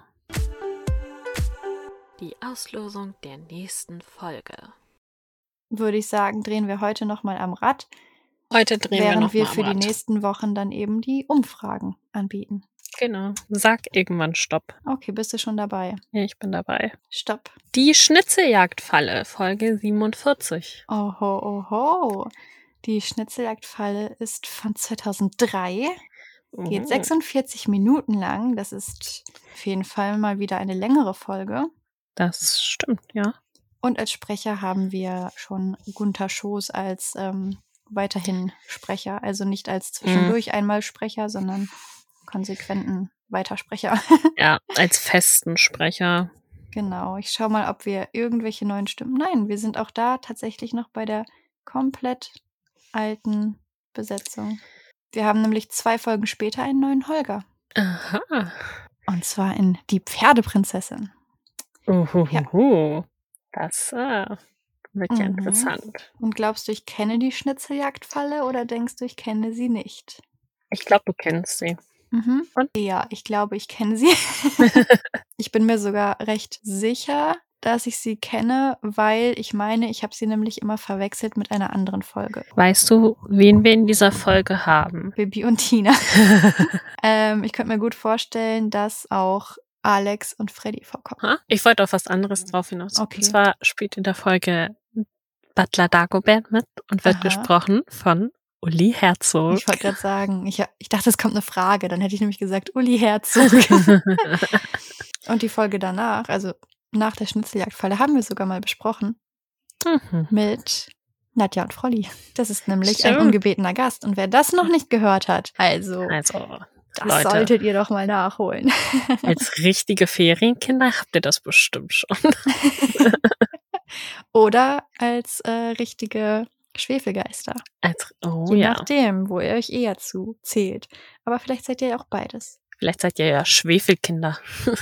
Die Auslosung der nächsten Folge. Würde ich sagen, drehen wir heute nochmal am Rad. Heute drehen wir während noch wir für am die Rad. nächsten Wochen dann eben die Umfragen anbieten. Genau. Sag irgendwann Stopp. Okay, bist du schon dabei? Ja, ich bin dabei. Stopp. Die Schnitzeljagdfalle, Folge 47. Oho, oho. Die Schnitzeljagdfalle ist von 2003, geht Oh. 46 Minuten lang. Das ist auf jeden Fall mal wieder eine längere Folge. Das stimmt, ja. Und als Sprecher haben wir schon Gunther Schoß als ähm, weiterhin Sprecher. Also nicht als zwischendurch einmal Sprecher, sondern konsequenten Weitersprecher. Ja, als festen Sprecher. Genau, ich schaue mal, ob wir irgendwelche neuen Stimmen. Nein, wir sind auch da tatsächlich noch bei der komplett alten Besetzung. Wir haben nämlich zwei Folgen später einen neuen Aha. Und zwar in Die Pferdeprinzessin. Uhuhuhu. Das äh, wird ja Mhm. interessant. Und glaubst du, ich kenne die Schnitzeljagdfalle oder denkst du, ich kenne sie nicht? Ich glaube, du kennst sie. Mhm. Und? Ja, ich glaube, ich kenne sie. ich bin mir sogar recht sicher, dass ich sie kenne, weil ich meine, ich habe sie nämlich immer verwechselt mit einer anderen Folge. Weißt du, wen wir in dieser Folge haben? Bibi und Tina. ähm, ich könnte mir gut vorstellen, dass auch Alex und Freddy vorkommen. Ha? Ich wollte auf was anderes drauf hinaus. Okay. Und zwar spielt in der Folge Butler Dagobert mit und wird Aha. gesprochen von Uli Herzog. Ich wollte gerade sagen, ich, ich dachte, es kommt eine Frage. Dann hätte ich nämlich gesagt, Uli Herzog. und die Folge danach, also nach der Schnitzeljagdfalle, haben wir sogar mal besprochen Mhm. mit Nadja und Frolli. Das ist nämlich ein Stimmt. ungebetener Gast. Und wer das noch nicht gehört hat, also Also, das Leute. solltet ihr doch mal nachholen. als richtige Ferienkinder habt ihr das bestimmt schon. Oder als äh, richtige Schwefelgeister. Als, oh Je ja. nachdem, wo ihr euch eher zu zählt. Aber vielleicht seid ihr ja auch beides. Vielleicht seid ihr ja Schwefelkinder.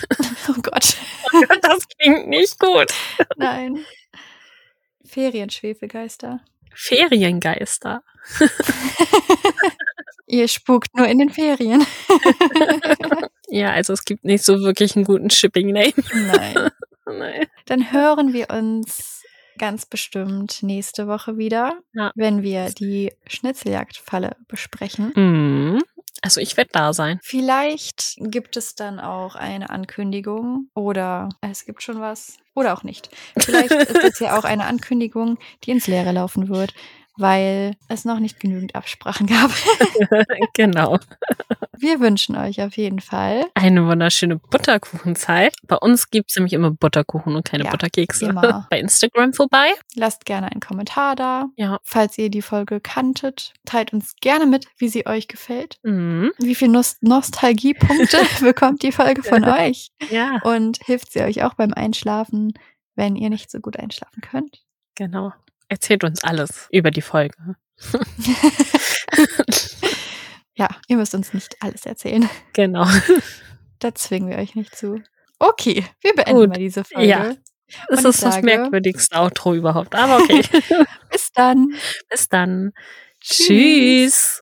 Oh Gott. das klingt nicht gut. Nein. Ferienschwefelgeister. Feriengeister. Ihr spukt nur in den Ferien. Ja, also es gibt nicht so wirklich einen guten Shipping-Name. Nein. Nein. Dann hören wir uns ganz bestimmt nächste Woche wieder, Ja. wenn wir die Schnitzeljagdfalle besprechen. Mhm. Also ich werde da sein. Vielleicht gibt es dann auch eine Ankündigung oder es gibt schon was oder auch nicht. Vielleicht ist es ja auch eine Ankündigung, die ins Leere laufen wird, weil es noch nicht genügend Absprachen gab. genau. Wir wünschen euch auf jeden Fall eine wunderschöne Butterkuchenzeit. Bei uns gibt es nämlich immer Butterkuchen und keine ja, Butterkekse. Immer. Bei Instagram vorbei. Lasst gerne einen Kommentar da. Ja. Falls ihr die Folge kanntet, teilt uns gerne mit, wie sie euch gefällt. Mhm. Wie viele Nost Nostalgiepunkte bekommt die Folge von euch? Ja. Und hilft sie euch auch beim Einschlafen, wenn ihr nicht so gut einschlafen könnt? Genau. Erzählt uns alles über die Folge. ja, ihr müsst uns nicht alles erzählen. Genau. Da zwingen wir euch nicht zu. Okay, wir beenden Gut. mal diese Folge. Ja. Das ist sage, das merkwürdigste Outro überhaupt. Aber okay. Bis dann. Bis dann. Tschüss. Tschüss.